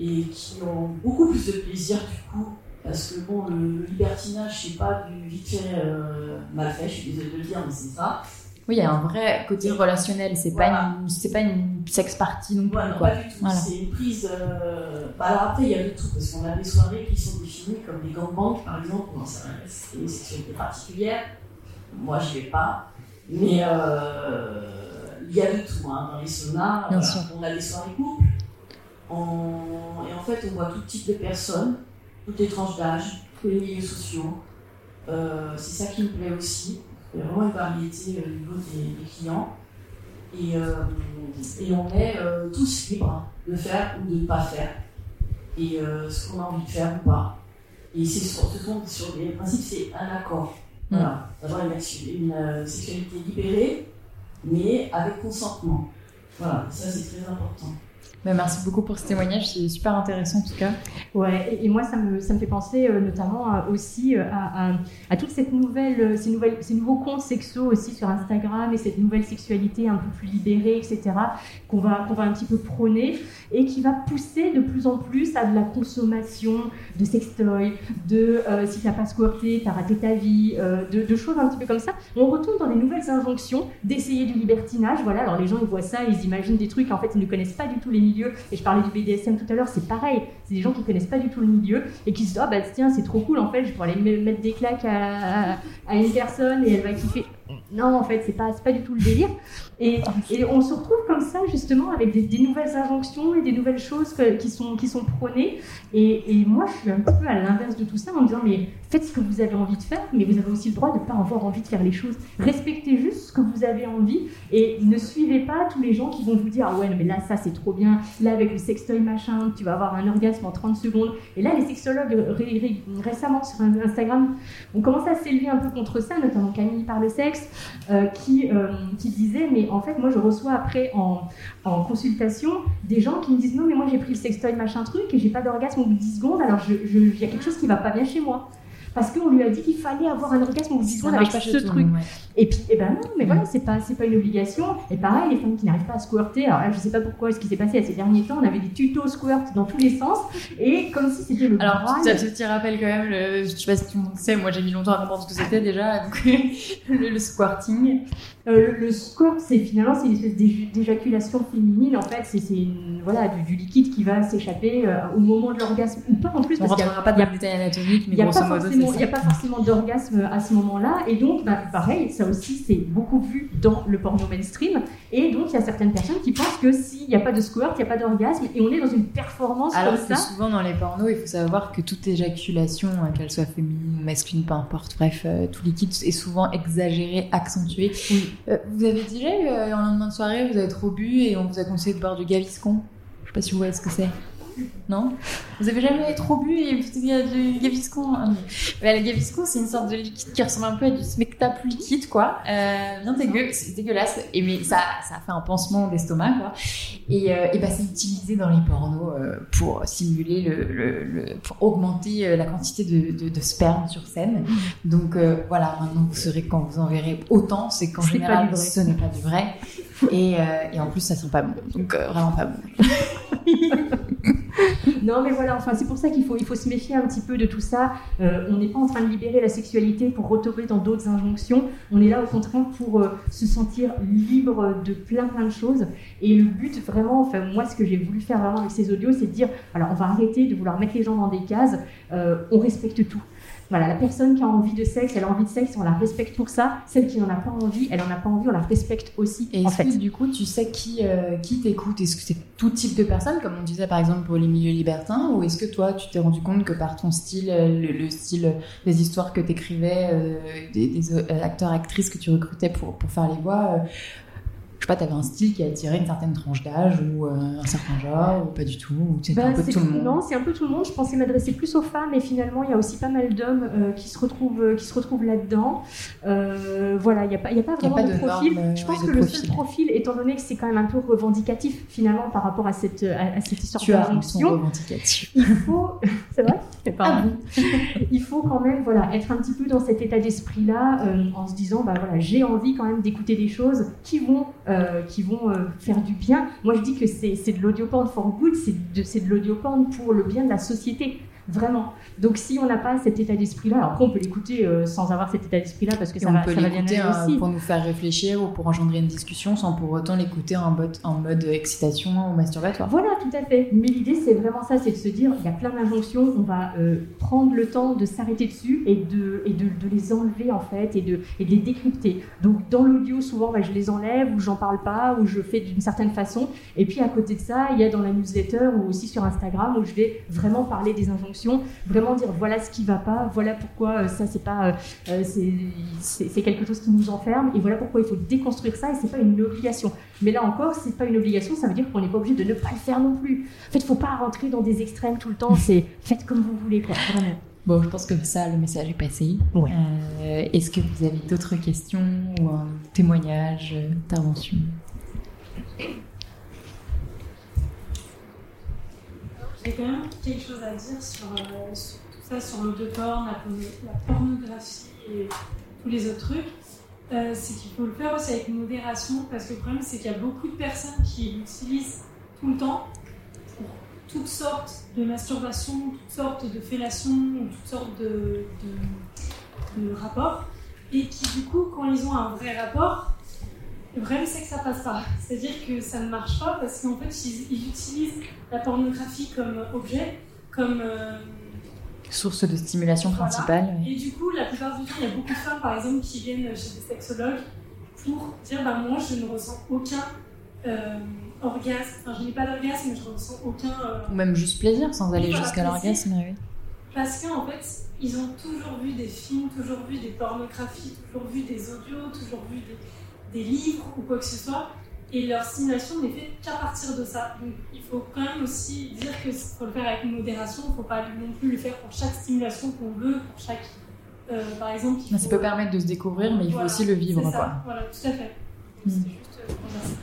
et qui ont beaucoup plus de plaisir du coup. Parce que bon, le libertinage, c'est pas du vite fait euh, mal fait, je suis désolée de le dire, mais c'est ça. Oui, il y a un vrai côté relationnel, c'est Voilà. pas une c'est pas une sexe party non plus non, quoi. pas du tout. Voilà. C'est une prise. euh, bah, alors après, il y a de tout, parce qu'on a des soirées qui sont définies comme des gangbangs, par exemple. C'est une sexualité particulière. Moi, je vais pas. Mais euh, il y a de tout. Hein. Dans les saunas, Bien sûr. on a des soirées couples. On- Et en fait, on voit tout type de personnes, toutes les tranches d'âge, tous les milieux sociaux. Euh, c'est ça qui me plaît aussi. Il y a vraiment une variété au niveau des, des clients. Et, euh, et on est euh, tous libres de faire ou de ne pas faire. Et euh, ce qu'on a envie de faire ou pas. Et c'est sur, ce sont sur les principes, c'est un accord. Voilà. D'avoir une, une euh, sexualité libérée, mais avec consentement. Voilà, ça c'est très important. Bah, merci beaucoup pour ce témoignage, c'est super intéressant en tout cas. Ouais, et, moi ça me, ça me fait penser euh, notamment euh, aussi euh, à, à, toute cette nouvelle, ces, nouvelles, ces nouveaux comptes sexo aussi sur Instagram et cette nouvelle sexualité un peu plus libérée, etc., qu'on va, qu'on va un petit peu prôner et qui va pousser de plus en plus à de la consommation de sextoy, de euh, si t'as pas squirté, t'as raté ta vie, de, de choses un petit peu comme ça. On retourne dans des nouvelles injonctions d'essayer du libertinage. Voilà, alors les gens ils voient ça, ils imaginent des trucs, en fait ils ne connaissent pas du tout les Et je parlais du BDSM tout à l'heure, c'est pareil. C'est des gens qui connaissent pas du tout le milieu et qui se disent ah bah tiens c'est trop cool en fait, je pourrais aller me- mettre des claques à une personne et elle va kiffer. Non en fait c'est pas pas du tout le délire. Et, on se retrouve comme ça justement avec des, nouvelles injonctions et des nouvelles choses qui sont qui sont prônées. Et, moi je suis un peu à l'inverse de tout ça en me disant mais faites ce que vous avez envie de faire, mais vous avez aussi le droit de ne pas avoir envie de faire les choses. Respectez juste ce que vous avez envie et ne suivez pas tous les gens qui vont vous dire ah ouais mais là ça c'est trop bien, là avec le sextoy machin tu vas avoir un orgasme en 30 secondes. Et là les sexologues ré- ré- récemment sur Instagram ont commencé à s'élever un peu contre ça, notamment Camille par le sexe, euh, qui, euh, qui disait mais en fait moi je reçois après en, consultation des gens qui me disent non mais moi j'ai pris le sextoy machin truc et j'ai pas d'orgasme au bout de 10 secondes alors il y a quelque chose qui va pas bien chez moi. Parce qu'on lui a dit qu'il fallait avoir un orgasme de 10 Ça secondes avec ce tout truc. ouais. Et puis, eh ben non, mais Mm. voilà, c'est pas, c'est pas une obligation. Et pareil, les femmes qui n'arrivent pas à squirter, alors là, je sais pas pourquoi, ce qui s'est passé à ces derniers temps, on avait des tutos squirt dans tous les sens, et comme si c'était le Alors, Graal. petit, petit rappel quand même, le, je sais pas si tout le monde sait, moi j'ai mis longtemps à comprendre ce que c'était déjà, donc, le, le squirting. Euh, le, le squirt, c'est finalement c'est une espèce d'éjaculation féminine. En fait, c'est voilà du, du liquide qui va s'échapper euh, au moment de l'orgasme ou pas en plus On parce qu'il y a- pas dans les détails anatomiques, mais n'y grosso pas modo, c'est il y a pas forcément d'orgasme à ce moment-là. Et donc, bah, pareil, ça aussi, c'est beaucoup vu dans le porno mainstream. Et donc, il y a certaines personnes qui pensent que s'il n'y a pas de squirt, il n'y a pas d'orgasme. Et on est dans une performance Alors comme ça. souvent dans les pornos, il faut savoir que toute éjaculation, hein, qu'elle soit féminine ou masculine, peu importe, bref, euh, tout liquide est souvent exagéré, accentué. Oui. Euh, vous avez déjà eu euh, en lendemain de soirée, vous avez trop bu et on vous a conseillé de boire du gaviscon? Je sais pas si vous voyez ce que c'est. Non Vous avez jamais trop bu et vous avez du gaviscon. Bah, Le gaviscon, c'est une sorte de liquide qui ressemble un peu à du spectacle liquide, quoi. Euh, bien dégueu, c'est dégueulasse. Et mais ça, ça fait un pansement d'estomac, quoi. Et, euh, et bah, c'est utilisé dans les pornos euh, pour simuler le, le, le- pour augmenter euh, la quantité de, de, de sperme sur scène. Donc voilà, maintenant vous saurez quand vous en verrez autant, c'est qu'en général ce n'est pas du vrai. Et, euh, et en plus ça sent pas bon, donc euh, vraiment pas bon. Non, mais voilà, enfin, c'est pour ça qu'il faut, il faut se méfier un petit peu de tout ça. Euh, on n'est pas en train de libérer la sexualité pour retomber dans d'autres injonctions. On est là, au contraire, pour euh, se sentir libre de plein, plein de choses. Et le but, vraiment, enfin, moi, ce que j'ai voulu faire vraiment avec ces audios, c'est de dire alors, on va arrêter de vouloir mettre les gens dans des cases. On respecte tout. Voilà, la personne qui a envie de sexe, elle a envie de sexe, on la respecte pour ça. Celle qui n'en a pas envie, elle en a pas envie, on la respecte aussi. Et en est-ce fait. que du coup tu sais qui, euh, qui t'écoute? Est-ce que c'est tout type de personnes, comme on disait par exemple pour les milieux libertins, ou est-ce que toi tu t'es rendu compte que par ton style, euh, le, le style, des histoires que t'écrivais, euh, des, des, euh, acteurs, actrices que tu recrutais pour, pour faire les voix, je sais pas, t'avais un style qui attirait une certaine tranche d'âge ou euh, un certain genre, ou pas du tout, ou c'était Bah, un peu c'est- tout le monde Non, c'est un peu tout le monde. Je pensais m'adresser plus aux femmes, et finalement, il y a aussi pas mal d'hommes euh, qui se retrouvent, euh, qui se retrouvent là-dedans. Euh, voilà, il n'y a, pas- il y a pas y a vraiment pas de de profil. norme, je pense que de le profil. seul profil, étant donné que c'est quand même un peu revendicatif finalement par rapport à cette, à, à cette histoire Tu as un revendicatif. il faut, c'est vrai, Pardon. il faut quand même voilà être un petit peu dans cet état d'esprit là, en se disant bah voilà j'ai envie quand même d'écouter des choses qui vont euh, euh, qui vont euh, faire du bien. Moi, je dis que c'est de l'audio porn for good, c'est de, de l'audio porn pour le bien de la société. Vraiment. Donc si on n'a pas cet état d'esprit-là, alors après on peut l'écouter euh, sans avoir cet état d'esprit-là parce que ça, on va, peut ça va bien euh, aussi. pour nous faire réfléchir ou pour engendrer une discussion sans pour autant l'écouter en, mode- en mode excitation ou masturbatoire. Voilà, tout à fait. Mais l'idée, c'est vraiment ça, c'est de se dire, il y a plein d'injonctions, on va euh, prendre le temps de s'arrêter dessus et, de, et de, de les enlever, en fait, et de, et de les décrypter. Donc, dans l'audio, souvent, bah, je les enlève, ou j'en parle pas, ou je fais d'une certaine façon. Et puis, à côté de ça, il y a dans la newsletter ou aussi sur Instagram, où je vais vraiment parler des injonctions, vraiment dire, voilà ce qui va pas, voilà pourquoi euh, ça, c'est pas... euh, euh, c'est- quelque chose qui nous enferme, et voilà pourquoi il faut déconstruire ça, et c'est pas une obligation. Mais là encore, c'est pas une obligation, ça veut dire qu'on n'est pas obligé de ne pas le faire non plus. En fait, faut pas rentrer dans des extrêmes tout le temps, c'est faites comme vous voulez, quoi, vraiment. Bon, je pense que ça, le message est passé. Ouais. Euh, Est-ce que vous avez d'autres questions ou un témoignage, intervention J'ai quand même quelque chose à dire sur, euh, tout ça, sur la, porno- la pornographie et tous les autres trucs. Euh, c'est qu'il faut le faire aussi avec modération parce que le problème c'est qu'il y a beaucoup de personnes qui l'utilisent tout le temps pour toutes sortes de masturbation, toutes sortes de fellations, ou toutes sortes de rapports et qui du coup quand ils ont un vrai rapport, le problème c'est que ça passe pas. C'est-à-dire que ça ne marche pas parce qu'en fait ils, ils utilisent la pornographie comme objet, comme euh, Source de stimulation Voilà. principale. et du coup, la plupart du temps, il y a beaucoup de femmes, par exemple, qui viennent chez des sexologues pour dire bah, Moi, je ne ressens aucun euh, orgasme. Enfin, je n'ai pas d'orgasme, mais je ne ressens aucun. euh, Ou même juste plaisir sans aller jusqu'à l'orgasme. oui. Parce qu'en fait, ils ont toujours vu des films, toujours vu des pornographies, toujours vu des audios, toujours vu des, des livres ou quoi que ce soit. Et leur stimulation n'est faite qu'à partir de ça. Donc il faut quand même aussi dire que faut le faire avec modération. Il ne faut pas non plus le faire pour chaque stimulation qu'on veut, pour chaque. euh, par exemple, Mais Ça faut- peut permettre de se découvrir, mais il faut aussi le vivre. c'est ça, Quoi. Voilà, tout à fait. Mm. C'était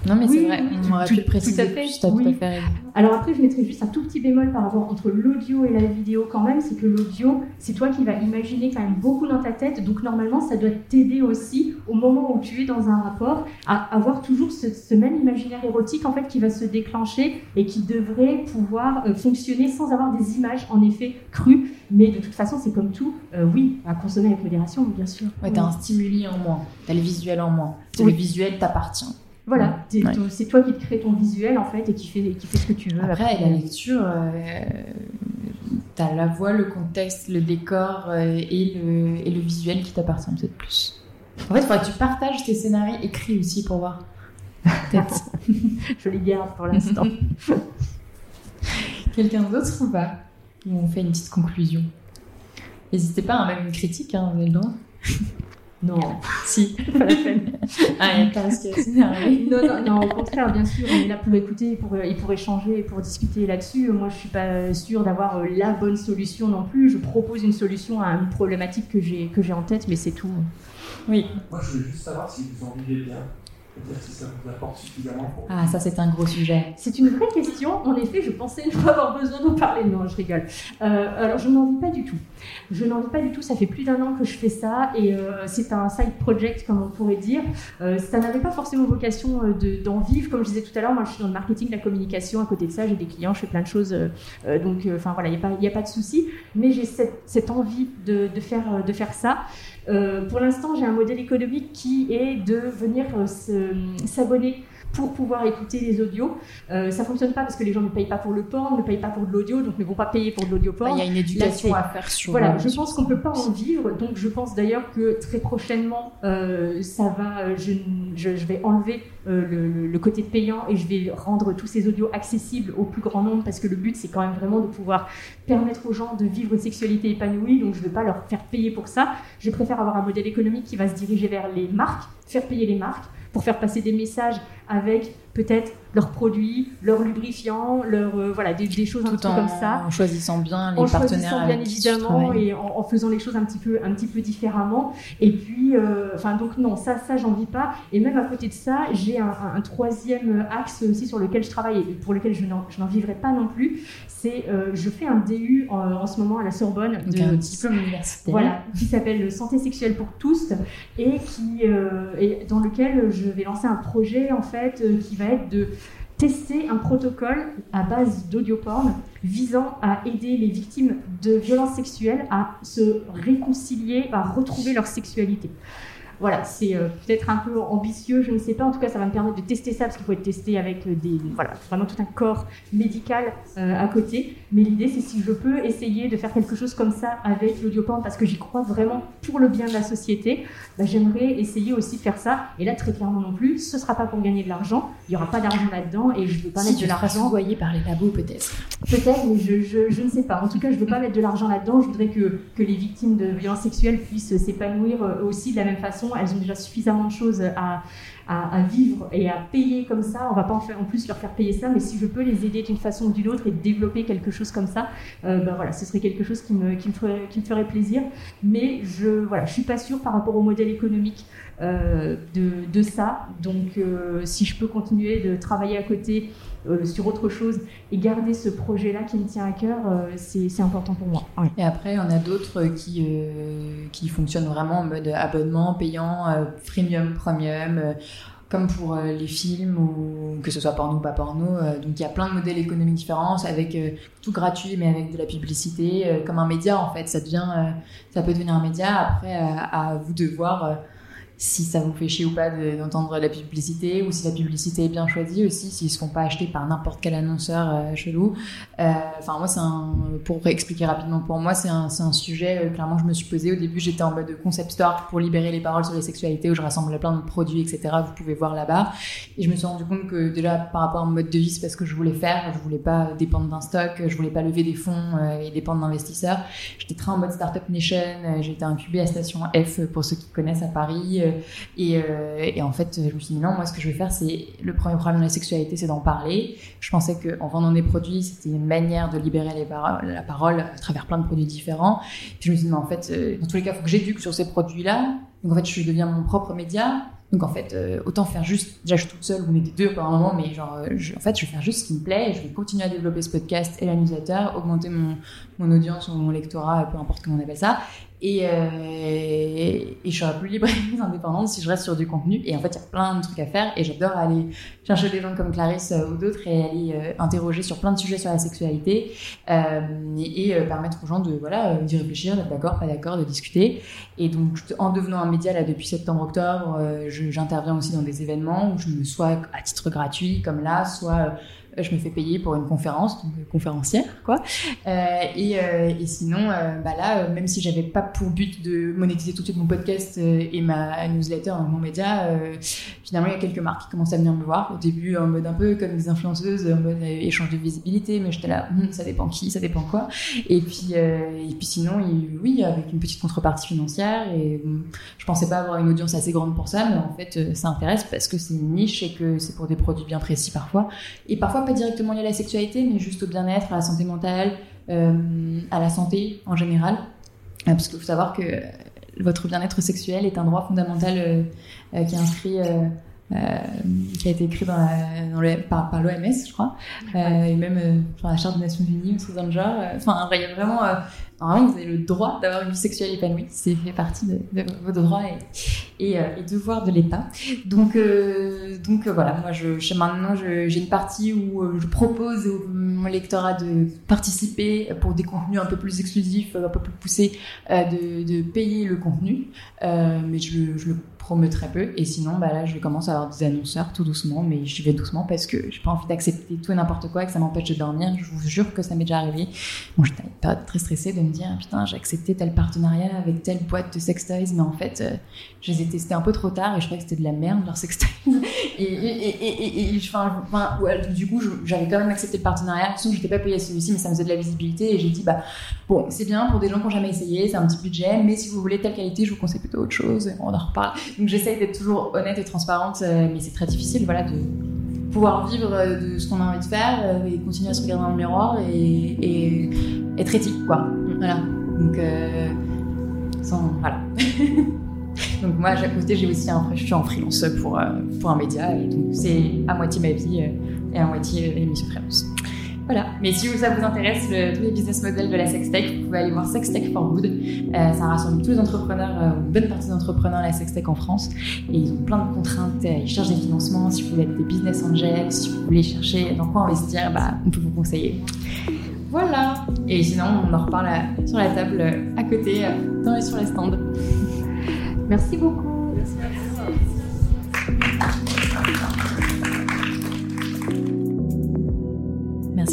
Non, mais Oui, c'est vrai, on aurait pu le tout préciser à fait, plus, t'as oui. tout à fait. Alors après, je mettrais juste un tout petit bémol par rapport entre l'audio et la vidéo quand même, c'est que l'audio, c'est toi qui vas imaginer quand même beaucoup dans ta tête, donc normalement, ça doit t'aider aussi au moment où tu es dans un rapport à avoir toujours ce, ce même imaginaire érotique en fait qui va se déclencher et qui devrait pouvoir euh, fonctionner sans avoir des images en effet crues. Mais de toute façon, c'est comme tout, euh, oui, à consommer avec modération, bien sûr. Ouais, t'as un stimuli en moins, t'as le visuel en moins. Le visuel t'appartient. Voilà, Ouais. ton- c'est toi qui te crée ton visuel en fait et qui fait, qui fait ce que tu veux. Après, la lecture, euh, t'as la voix, le contexte, le décor euh, et, le, et le visuel qui t'appartient peut-être plus. En fait, il faudrait que tu partages tes scénarios écrits aussi pour voir. Peut-être. Je les garde pour l'instant. Quelqu'un d'autre ou pas? Ou on fait une petite conclusion? N'hésitez pas à même une critique, hein, le droit. Non, Si. pas la peine. Ah, qui a scénario. Non, non, non, au contraire, bien sûr, on est là pour écouter, pour, et pour échanger, et pour discuter là-dessus. Moi, je suis pas sûre d'avoir euh, la bonne solution non plus. Je propose une solution à une problématique que j'ai que j'ai en tête, mais c'est tout. Oui. Moi, je voulais juste savoir si vous en vivez bien. Si ça vous apporte suffisamment pour. Ah, ça, c'est un gros sujet. C'est une vraie question. En effet, je pensais ne pas avoir besoin d'en parler. Non, je rigole. Euh, alors, je n'en vis pas du tout. Je n'en vis pas du tout. Ça fait plus d'un an que je fais ça et euh, c'est un side project, comme on pourrait dire. Euh, ça n'avait pas forcément vocation euh, de- d'en vivre. Comme je disais tout à l'heure, moi, je suis dans le marketing, la communication. À côté de ça, j'ai des clients, je fais plein de choses. donc, euh, enfin voilà, il n'y a, pas- il y a pas de souci. Mais j'ai cette, cette envie de, de faire, de faire ça. Euh, pour l'instant, j'ai un modèle économique qui est de venir euh, se- s'abonner pour pouvoir écouter les audios. Euh, ça fonctionne pas parce que les gens ne payent pas pour le porn, ne payent pas pour de l'audio, donc ne vont pas payer pour de l'audio Bah, porn. Il y a une éducation à faire sur. Voilà, euh, je pense qu'on peut pas en vivre, donc je pense d'ailleurs que très prochainement, euh, ça va, je, je- je vais enlever euh, le, le- le côté payant et je vais rendre tous ces audios accessibles au plus grand nombre parce que le but c'est quand même vraiment de pouvoir permettre aux gens de vivre une sexualité épanouie, donc je ne vais pas leur faire payer pour ça. Je préfère avoir un modèle économique qui va se diriger vers les marques, faire payer les marques pour faire passer des messages avec peut-être leurs produits, leurs lubrifiants, leurs euh, voilà des, des choses un peu en, comme ça. en choisissant bien les en partenaires choisissant bien évidemment et en, en faisant les choses un petit peu un petit peu différemment. Et puis euh, enfin donc non ça ça j'en vis pas. Et même à côté de ça j'ai un, troisième axe aussi sur lequel je travaille et pour lequel je n'en vivrai pas non plus. C'est euh, je fais un DU en, en ce moment à la Sorbonne. Donc de un diplôme universitaire. voilà, qui s'appelle Santé sexuelle pour tous et qui euh, et dans lequel je vais lancer un projet en fait euh, qui va être de tester un protocole à base d'audioporn visant à aider les victimes de violences sexuelles à se réconcilier, à retrouver leur sexualité. Voilà, c'est euh, peut-être un peu ambitieux, je ne sais pas. En tout cas, ça va me permettre de tester ça parce qu'il faut être testé avec euh, des, voilà, vraiment tout un corps médical euh, à côté. Mais l'idée, c'est si je peux essayer de faire quelque chose comme ça avec l'audioporn parce que j'y crois vraiment pour le bien de la société, bah, j'aimerais essayer aussi de faire ça. Et là, très clairement non plus, ce sera pas pour gagner de l'argent. Il y aura pas d'argent là-dedans et je veux pas Si mettre de l'argent. soudoyer par les labos peut-être. Peut-être, mais je, je, je ne sais pas. En tout cas, je ne veux pas mettre de l'argent là-dedans. Je voudrais que, que les victimes de violences sexuelles puissent s'épanouir euh, aussi de la même façon. Elles ont déjà suffisamment de choses à, à, vivre et à payer comme ça. On va pas en, faire, en plus leur faire payer ça, mais si je peux les aider d'une façon ou d'une autre et développer quelque chose comme ça, euh, ben voilà, ce serait quelque chose qui me, qui me ferait plaisir. Mais je voilà, je suis pas sûre par rapport au modèle économique euh, de, de ça. Donc, euh, si je peux continuer de travailler à côté euh, sur autre chose et garder ce projet-là qui me tient à cœur, euh, c'est important pour moi. Et après, on a d'autres qui, euh, qui fonctionnent vraiment en mode abonnement payant, freemium, premium, comme pour les films ou que ce soit porno ou pas porno. donc il y a plein de modèles économiques différents avec tout gratuit mais avec de la publicité, comme un média en fait. Ça devient, ça peut devenir un média. Après, à, à vous de voir. Si ça vous fait chier ou pas de- d'entendre la publicité, ou si la publicité est bien choisie aussi, s'ils se font pas acheter par n'importe quel annonceur euh, chelou. Euh, Enfin, moi, c'est un, pour expliquer rapidement, pour moi, c'est un, un sujet, euh, clairement, je me suis posé. Au début, j'étais en mode concept store pour libérer les paroles sur les sexualités, où je rassemblais plein de produits, etc. Vous pouvez voir là-bas. Et je me suis rendu compte que déjà, par rapport à mon mode de vie, c'est parce que je voulais faire. Je voulais pas dépendre d'un stock, je voulais pas lever des fonds et dépendre d'investisseurs. J'étais très en mode Startup Nation. été incubée à Station F, pour ceux qui connaissent à Paris. Euh, et, euh, et en fait, je me suis dit non, moi, ce que je vais faire, c'est le premier problème de la sexualité, c'est d'en parler. Je pensais qu'en vendant des produits, c'était une manière de libérer la parole à travers plein de produits différents. Je me suis dit, mais en fait, euh, dans tous les cas, il faut que j'éduque sur ces produits-là. Donc en fait, je deviens mon propre média. Donc en fait, euh, autant faire juste, déjà je suis toute seule, est des deux pendant un moment, mais genre, euh, je- en fait, je vais faire juste ce qui me plaît, je vais continuer à développer ce podcast et la augmenter mon audience ou mon lectorat, peu importe comment on appelle ça, et, euh, et je serai plus libre et indépendante si je reste sur du contenu. Et en fait, il y a plein de trucs à faire, et j'adore aller chercher des gens comme Clarisse euh, ou d'autres et aller euh, interroger sur plein de sujets sur la sexualité et, et, permettre aux gens de voilà d'y réfléchir, d'être d'accord, pas d'accord, de discuter. Et donc, en devenant un média là depuis septembre-octobre, j'interviens aussi dans des événements où je me soit à titre gratuit comme là, soit je me fais payer pour une conférence, donc euh, conférencière quoi. Euh, et, euh, et sinon, euh, bah là, euh, même si j'avais pas pour but de monétiser tout de suite mon podcast euh, et ma newsletter, mon média, euh, finalement il y a quelques marques qui commencent à venir me voir. Au début en mode un peu comme des influenceuses, en mode euh, échange de visibilité, mais j'étais là, Hum, ça dépend qui, ça dépend quoi. Et puis, euh, et puis sinon, oui, avec une petite contrepartie financière. Et je pensais pas avoir une audience assez grande pour ça, mais en fait, euh, ça intéresse parce que c'est une niche et que c'est pour des produits bien précis parfois. Et parfois directement lié à la sexualité, mais juste au bien-être, à la santé mentale, euh, à la santé en général. Euh, Parce qu'il faut savoir que euh, votre bien-être sexuel est un droit fondamental qui est inscrit. Euh, euh, qui a été écrit dans la- dans le- par, par l'OMS, je crois, euh, et même euh, dans la Charte des Nations Unies, ou dans le genre. euh, Enfin, il y a vraiment, euh, normalement, vous avez le droit d'avoir une vie sexuelle épanouie. C'est fait partie de, de vos droits et, et, euh, et devoirs de l'État. Donc, euh, donc euh, voilà, moi, je, je- maintenant, j'ai une partie où euh, je propose au mon lectorat de participer pour des contenus un peu plus exclusifs, un peu plus poussés, euh, de, de payer le contenu, Euh, mais je le très peu. Et sinon, bah là, je commence à avoir des annonceurs tout doucement, mais j'y vais doucement parce que j'ai pas envie d'accepter tout et n'importe quoi et que ça m'empêche de dormir. Je vous jure que ça m'est déjà arrivé. Bon, j'étais période très stressée de me dire, putain, j'ai accepté tel partenariat avec telle boîte de sextoys, mais en fait, euh, je les ai testés un peu trop tard et je croyais que c'était de la merde, leurs sextoys. et, et, et, et, du coup, je- j'avais quand même accepté le partenariat. Façon, j'étais pas payée à celui-ci, mais ça me faisait de la visibilité et j'ai dit, bah, bon, c'est bien pour des gens qui ont jamais essayé, c'est un petit budget, mais si vous voulez telle qualité, je vous conseille plutôt autre chose. On en reparle. Donc j'essaye d'être toujours honnête et transparente, euh, mais c'est très difficile, voilà, de pouvoir vivre de ce qu'on a envie de faire et continuer à se regarder dans le miroir et, et être éthique, quoi. Voilà. Donc, sans, voilà. donc moi, à côté, j'ai aussi un, je suis en freelance pour, pour un média et donc c'est à moitié ma vie et à moitié l'émission freelance. Voilà. Mais si ça vous intéresse, le, tous les business models de la sextech, vous pouvez aller voir Sextech for Good. Euh, ça rassemble tous les entrepreneurs, euh, une bonne partie d'entrepreneurs la sextech en France. Et ils ont plein de contraintes. Euh, ils cherchent des financements. Si vous voulez être des business angels, si vous voulez chercher dans quoi investir, bah, on peut vous conseiller. Voilà. Et sinon, on en reparle sur la table à côté, dans sur les stands. Merci beaucoup.